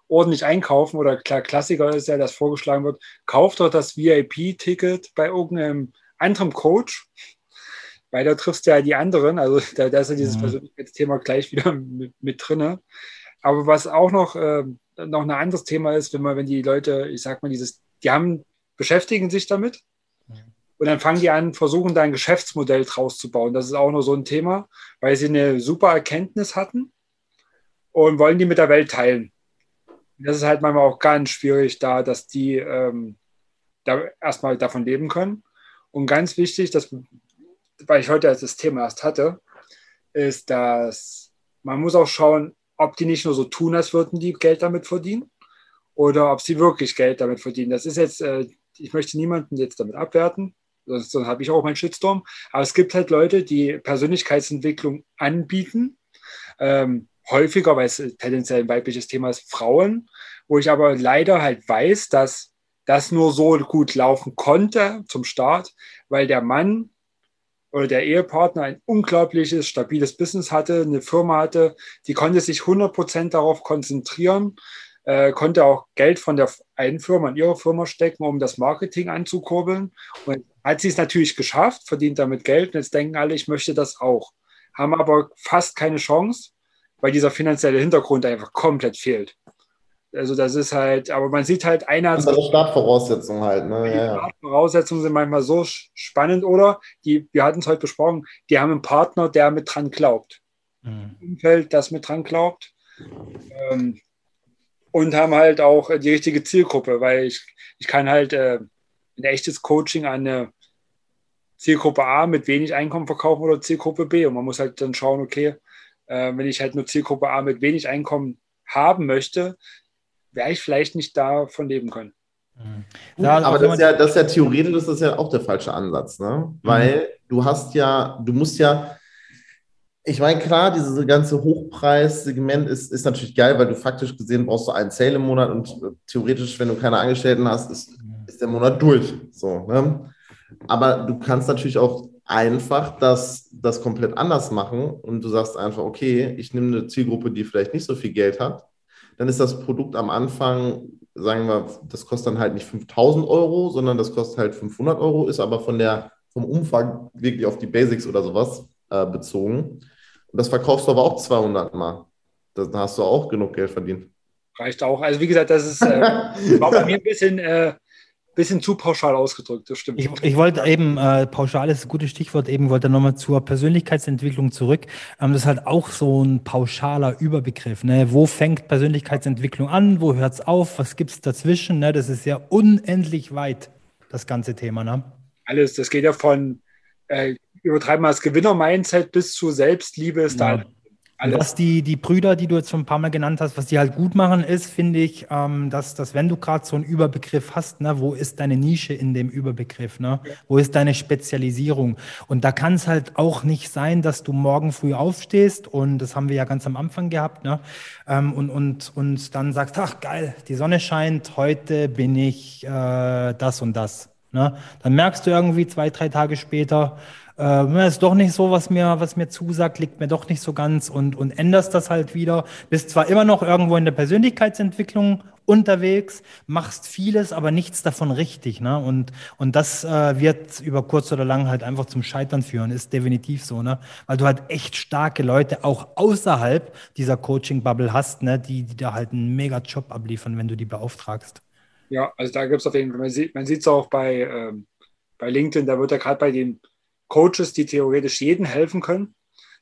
ordentlich einkaufen oder klar, Klassiker ist ja, dass vorgeschlagen wird, kauft doch das VIP-Ticket bei irgendeinem anderen Coach, weil da triffst du ja die anderen. Also da, da ist ja dieses mhm. Thema gleich wieder mit, mit drin. Aber was auch noch, äh, noch ein anderes Thema ist, wenn man, wenn die Leute, ich sag mal, dieses, die haben, beschäftigen sich damit und dann fangen die an, versuchen da ein Geschäftsmodell draus zu bauen. Das ist auch noch so ein Thema, weil sie eine super Erkenntnis hatten und wollen die mit der Welt teilen. Das ist halt manchmal auch ganz schwierig da, dass die ähm, da erstmal davon leben können. Und ganz wichtig, dass, weil ich heute das Thema erst hatte, ist, dass man muss auch schauen, ob die nicht nur so tun, als würden die Geld damit verdienen oder ob sie wirklich Geld damit verdienen. Das ist jetzt, äh, ich möchte niemanden jetzt damit abwerten, sonst, sonst habe ich auch meinen Shitstorm. Aber es gibt halt Leute, die Persönlichkeitsentwicklung anbieten. Ähm, häufiger, weil es tendenziell ein weibliches Thema ist, Frauen, wo ich aber leider halt weiß, dass das nur so gut laufen konnte zum Start, weil der Mann oder der Ehepartner ein unglaubliches, stabiles Business hatte, eine Firma hatte, die konnte sich 100% darauf konzentrieren, äh, konnte auch Geld von der einen Firma in ihre Firma stecken, um das Marketing anzukurbeln. Und hat sie es natürlich geschafft, verdient damit Geld. Und jetzt denken alle, ich möchte das auch. Haben aber fast keine Chance, weil dieser finanzielle Hintergrund einfach komplett fehlt. Also das ist halt, aber man sieht halt einer. Andere Startvoraussetzungen halt, ne? Die ja, Startvoraussetzungen sind manchmal so spannend, oder? Die, wir hatten es heute besprochen, die haben einen Partner, der mit dran glaubt. Mhm. Umfeld, das mit dran glaubt. Ähm, und haben halt auch die richtige Zielgruppe, weil ich, ich kann halt äh, ein echtes Coaching an eine Zielgruppe A mit wenig Einkommen verkaufen oder Zielgruppe B. Und man muss halt dann schauen, okay, äh, wenn ich halt nur Zielgruppe A mit wenig Einkommen haben möchte, wäre ich vielleicht nicht davon leben können. Mhm. Ja, aber das ist, ja, das ist ja theoretisch das ist ja auch der falsche Ansatz, ne? Weil mhm. du hast ja, du musst ja, ich meine, klar, dieses ganze Hochpreissegment ist, ist natürlich geil, weil du faktisch gesehen brauchst du einen Sale im Monat und äh, theoretisch, wenn du keine Angestellten hast, ist, ist der Monat durch. So, ne? Aber du kannst natürlich auch einfach das, das komplett anders machen und du sagst einfach, okay, ich nehme eine Zielgruppe, die vielleicht nicht so viel Geld hat dann ist das Produkt am Anfang sagen wir, das kostet dann halt nicht 5000 Euro, sondern das kostet halt 500 Euro, ist aber von der, vom Umfang wirklich auf die Basics oder sowas äh, bezogen. Und das verkaufst du aber auch 200 Mal. Da hast du auch genug Geld verdient. Reicht auch. Also wie gesagt, das ist, äh, war bei [laughs] mir ein bisschen, äh, bisschen zu pauschal ausgedrückt, das stimmt. Ich, ich wollte eben, äh, pauschal ist ein gutes Stichwort, eben wollte nochmal zur Persönlichkeitsentwicklung zurück. Ähm, das ist halt auch so ein pauschaler Überbegriff. Ne? Wo fängt Persönlichkeitsentwicklung an? Wo hört es auf? Was gibt es dazwischen? Ne? Das ist ja unendlich weit, das ganze Thema. Ne? Alles, das geht ja von, äh, übertreiben wir das Gewinner-Mindset bis zu Selbstliebe ist ja. da alles. Was die, die Brüder, die du jetzt schon ein paar Mal genannt hast, was die halt gut machen, ist, finde ich, ähm, dass, dass wenn du gerade so einen Überbegriff hast, ne, wo ist deine Nische in dem Überbegriff? Ne? Ja. Wo ist deine Spezialisierung? Und da kann es halt auch nicht sein, dass du morgen früh aufstehst und das haben wir ja ganz am Anfang gehabt, ne? Ähm, und, und, und dann sagst, ach geil, die Sonne scheint, heute bin ich äh, das und das. Ne? Dann merkst du irgendwie zwei, drei Tage später, äh, ist doch nicht so, was mir, was mir zusagt, liegt mir doch nicht so ganz und, und änderst das halt wieder. Bist zwar immer noch irgendwo in der Persönlichkeitsentwicklung unterwegs, machst vieles, aber nichts davon richtig. Ne? Und, und das äh, wird über kurz oder lang halt einfach zum Scheitern führen, ist definitiv so, ne? Weil du halt echt starke Leute auch außerhalb dieser Coaching-Bubble hast, ne? die, die da halt einen mega Job abliefern, wenn du die beauftragst. Ja, also da gibt es auf jeden Fall, man sieht es auch bei, ähm, bei LinkedIn, da wird ja gerade bei den Coaches, die theoretisch jeden helfen können.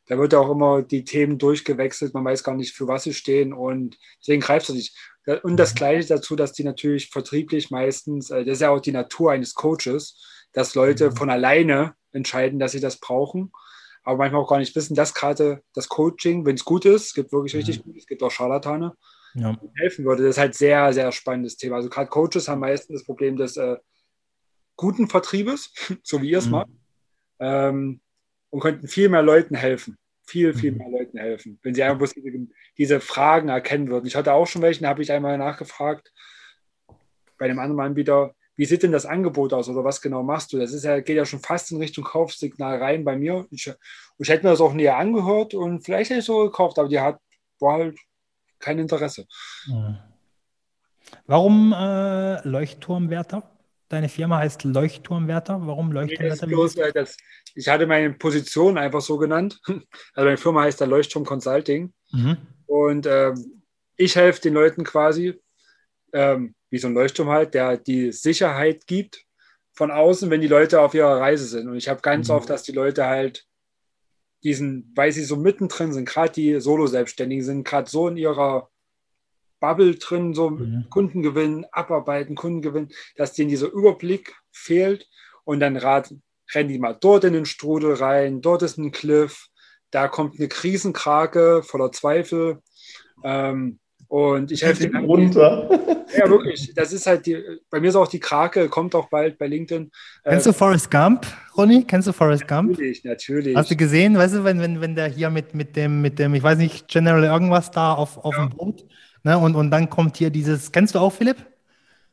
Da wird auch immer die Themen durchgewechselt. Man weiß gar nicht, für was sie stehen und deswegen greift es nicht. Und das mhm. Gleiche dazu, dass die natürlich vertrieblich meistens, äh, das ist ja auch die Natur eines Coaches, dass Leute mhm. von alleine entscheiden, dass sie das brauchen, aber manchmal auch gar nicht wissen, dass gerade das Coaching, wenn es gut ist, es gibt wirklich richtig gut, es gibt auch Scharlatane, ja. helfen würde. Das ist halt sehr, sehr spannendes Thema. Also gerade Coaches haben meistens das Problem des äh, guten Vertriebes, [laughs] so wie ihr es mhm. macht ähm, und könnten viel mehr Leuten helfen. Viel, viel mhm. mehr Leuten helfen, wenn sie einfach bloß diese, diese Fragen erkennen würden. Ich hatte auch schon welche, da habe ich einmal nachgefragt bei einem anderen Anbieter, wie sieht denn das Angebot aus oder was genau machst du? Das ist ja, geht ja schon fast in Richtung Kaufsignal rein bei mir. Ich, ich hätte mir das auch näher angehört und vielleicht hätte ich so gekauft, aber die hat, war halt kein Interesse. Warum äh, Leuchtturmwärter? Deine Firma heißt Leuchtturmwärter. Warum Leuchtturmwärter? Nee, das, ich hatte meine Position einfach so genannt. [laughs] Also meine Firma heißt der Leuchtturm Consulting. Mhm. Und ähm, ich helfe den Leuten quasi, ähm, wie so ein Leuchtturm halt, der die Sicherheit gibt von außen, wenn die Leute auf ihrer Reise sind. Und ich habe ganz mhm. oft, dass die Leute halt diesen, weil sie so mittendrin sind, gerade die Solo-Selbstständigen sind gerade so in ihrer Bubble drin, so mhm. Kundengewinn, abarbeiten, Kundengewinn, dass denen dieser Überblick fehlt und dann raten, rennen die mal dort in den Strudel rein, dort ist ein Cliff, da kommt eine Krisenkrake voller Zweifel. Ähm, und ich helfe denen runter. [laughs] Ja, wirklich. Das ist halt die, bei mir ist auch die Krake, kommt auch bald bei LinkedIn. Kennst du Forrest Gump, Ronny? Kennst du Forrest Gump? Natürlich, natürlich. Hast du gesehen, weißt du, wenn, wenn, wenn der hier mit, mit dem, mit dem, ich weiß nicht, General irgendwas da auf, auf ja. dem Boot Ne? Und, und dann kommt hier dieses, kennst du auch, Philipp?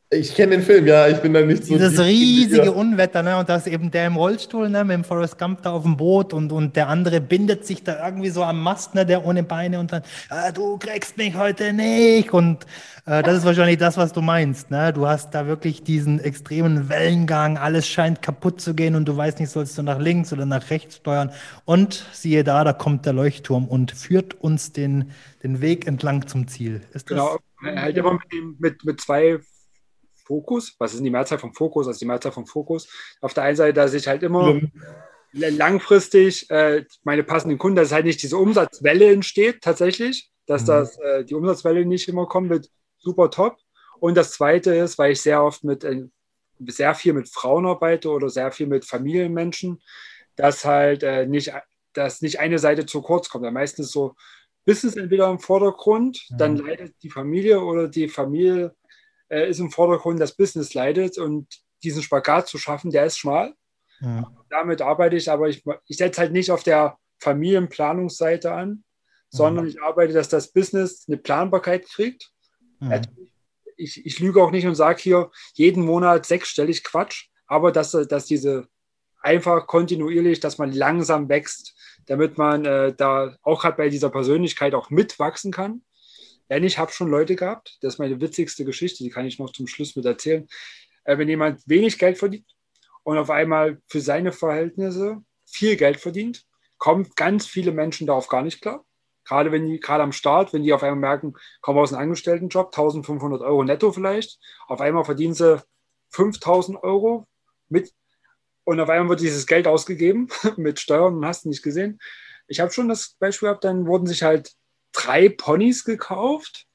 Ich kenne den Film, ja, ich bin da nicht so. Dieses riesige Unwetter, ne? Und da ist eben der im Rollstuhl, ne, mit dem Forrest Gump da auf dem Boot und, und der andere bindet sich da irgendwie so am Mast, ne, der ohne Beine und dann, ah, du kriegst mich heute nicht. Und äh, das ist wahrscheinlich das, was du meinst, ne? Du hast da wirklich diesen extremen Wellengang, alles scheint kaputt zu gehen und du weißt nicht, sollst du nach links oder nach rechts steuern. Und siehe da, da kommt der Leuchtturm und führt uns den, den Weg entlang zum Ziel. Ist genau, halt immer mit, mit, mit zwei Fokus. Was ist denn die Mehrzahl vom Fokus? Also die Mehrzahl vom Fokus. Auf der einen Seite, dass ich halt immer mhm. langfristig äh, meine passenden Kunden, dass halt nicht diese Umsatzwelle entsteht tatsächlich, dass mhm. das, äh, die Umsatzwelle nicht immer kommt mit super top. Und das zweite ist, weil ich sehr oft mit äh, sehr viel mit Frauen arbeite oder sehr viel mit Familienmenschen, dass halt äh, nicht, dass nicht eine Seite zu kurz kommt. Meistens so Business entweder im Vordergrund, mhm. dann leidet die Familie oder die Familie äh, ist im Vordergrund, das Business leidet und diesen Spagat zu schaffen, der ist schmal. Ja. Damit arbeite ich, aber ich, ich setze halt nicht auf der Familienplanungsseite an, sondern ja. ich arbeite, dass das Business eine Planbarkeit kriegt. Ja. Ich, ich lüge auch nicht und sage hier jeden Monat sechsstellig Quatsch, aber dass, dass diese einfach kontinuierlich, dass man langsam wächst, damit man äh, da auch gerade bei dieser Persönlichkeit auch mitwachsen kann. Denn ich habe schon Leute gehabt, das ist meine witzigste Geschichte, die kann ich noch zum Schluss mit erzählen. Äh, wenn jemand wenig Geld verdient und auf einmal für seine Verhältnisse viel Geld verdient, kommen ganz viele Menschen darauf gar nicht klar. Gerade wenn die, gerade am Start, wenn die auf einmal merken, kommen aus einem Angestelltenjob, 1500 Euro netto vielleicht, auf einmal verdienen sie 5000 Euro mit und auf einmal wird dieses Geld ausgegeben [laughs] mit Steuern und hast du nicht gesehen. Ich habe schon das Beispiel gehabt, dann wurden sich halt drei Ponys gekauft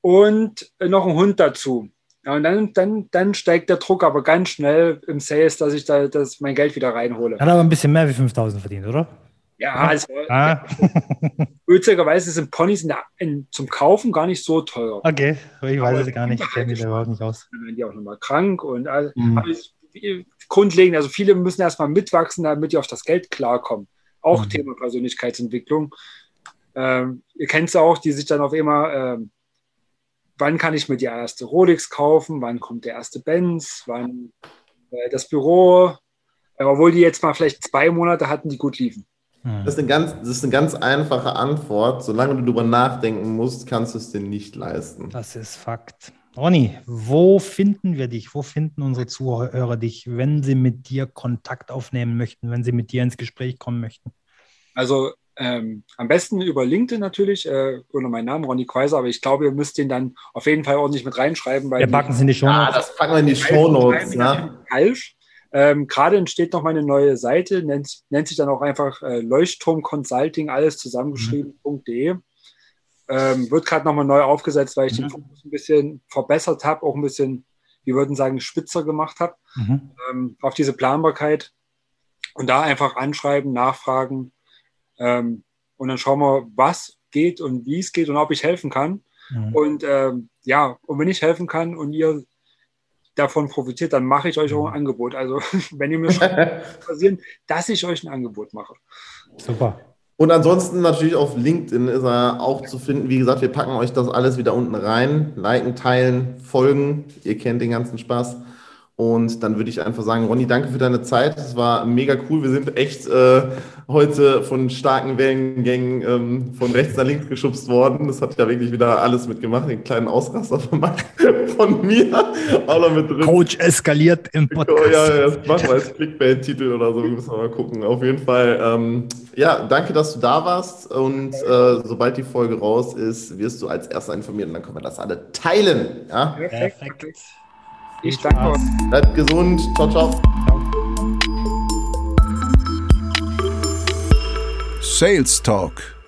und noch ein Hund dazu. Ja, und dann, dann, dann steigt der Druck aber ganz schnell im Sales, dass ich da dass mein Geld wieder reinhole. Hat aber ein bisschen mehr wie 5000 verdient, oder? Ja, also ah. witzigerweise sind Ponys in der, in, zum Kaufen gar nicht so teuer. Okay, ich weiß es gar nicht, ich kenne mich überhaupt nicht aus. Dann werden die auch nochmal krank und also, mhm. grundlegend, also viele müssen erstmal mitwachsen, damit die auf das Geld klarkommen. Auch mhm. Thema Persönlichkeitsentwicklung. Ähm, ihr kennt es auch, die sich dann auf immer, ähm, wann kann ich mir die erste Rolex kaufen, wann kommt der erste Benz, wann äh, das Büro, äh, obwohl die jetzt mal vielleicht zwei Monate hatten, die gut liefen. Mhm. Das ist, eine ganz, das ist eine ganz einfache Antwort. Solange du darüber nachdenken musst, kannst du es dir nicht leisten. Das ist Fakt. Ronny, wo finden wir dich? Wo finden unsere Zuhörer dich, wenn sie mit dir Kontakt aufnehmen möchten, wenn sie mit dir ins Gespräch kommen möchten? Also ähm, am besten über LinkedIn natürlich, äh, unter meinem Namen, Ronny Quaiser, aber ich glaube, ihr müsst den dann auf jeden Fall ordentlich mit reinschreiben. Weil wir packen es in die Show Notes. Ja, das packen wir in die Show Notes. Ja. Falsch. Ähm, Gerade entsteht noch meine neue Seite, nennt, nennt sich dann auch einfach äh, Leuchtturm Consulting, alles zusammengeschrieben.de. Mhm. Ähm, wird gerade nochmal neu aufgesetzt, weil ich mhm. den Fokus ein bisschen verbessert habe, auch ein bisschen, wie würden sagen, spitzer gemacht habe mhm. ähm, auf diese Planbarkeit. Und da einfach anschreiben, nachfragen ähm, und dann schauen wir, was geht und wie es geht und ob ich helfen kann. Mhm. Und ähm, ja, und wenn ich helfen kann und ihr davon profitiert, dann mache ich euch auch ein mhm. Angebot. Also [laughs] wenn ihr mir schon [laughs] passieren, dass ich euch ein Angebot mache. Super. Und ansonsten natürlich auf LinkedIn ist er auch zu finden. Wie gesagt, wir packen euch das alles wieder unten rein. Liken, teilen, folgen. Ihr kennt den ganzen Spaß. Und dann würde ich einfach sagen, Ronny, danke für deine Zeit. Es war mega cool. Wir sind echt äh, heute von starken Wellengängen ähm, von rechts nach links geschubst worden. Das hat ja wirklich wieder alles mitgemacht. Den kleinen Ausraster von, [laughs] von mir. Auch noch mit drin. Coach eskaliert im Podcast. Oh, ja, das machen wir als Clickbait-Titel oder so. Müssen wir mal gucken. Auf jeden Fall, ähm, ja, danke, dass du da warst. Und äh, sobald die Folge raus ist, wirst du als Erster informiert und dann können wir das alle teilen. Ja? Perfekt. Ich danke euch. Bleibt gesund. Ciao, ciao. Sales Talk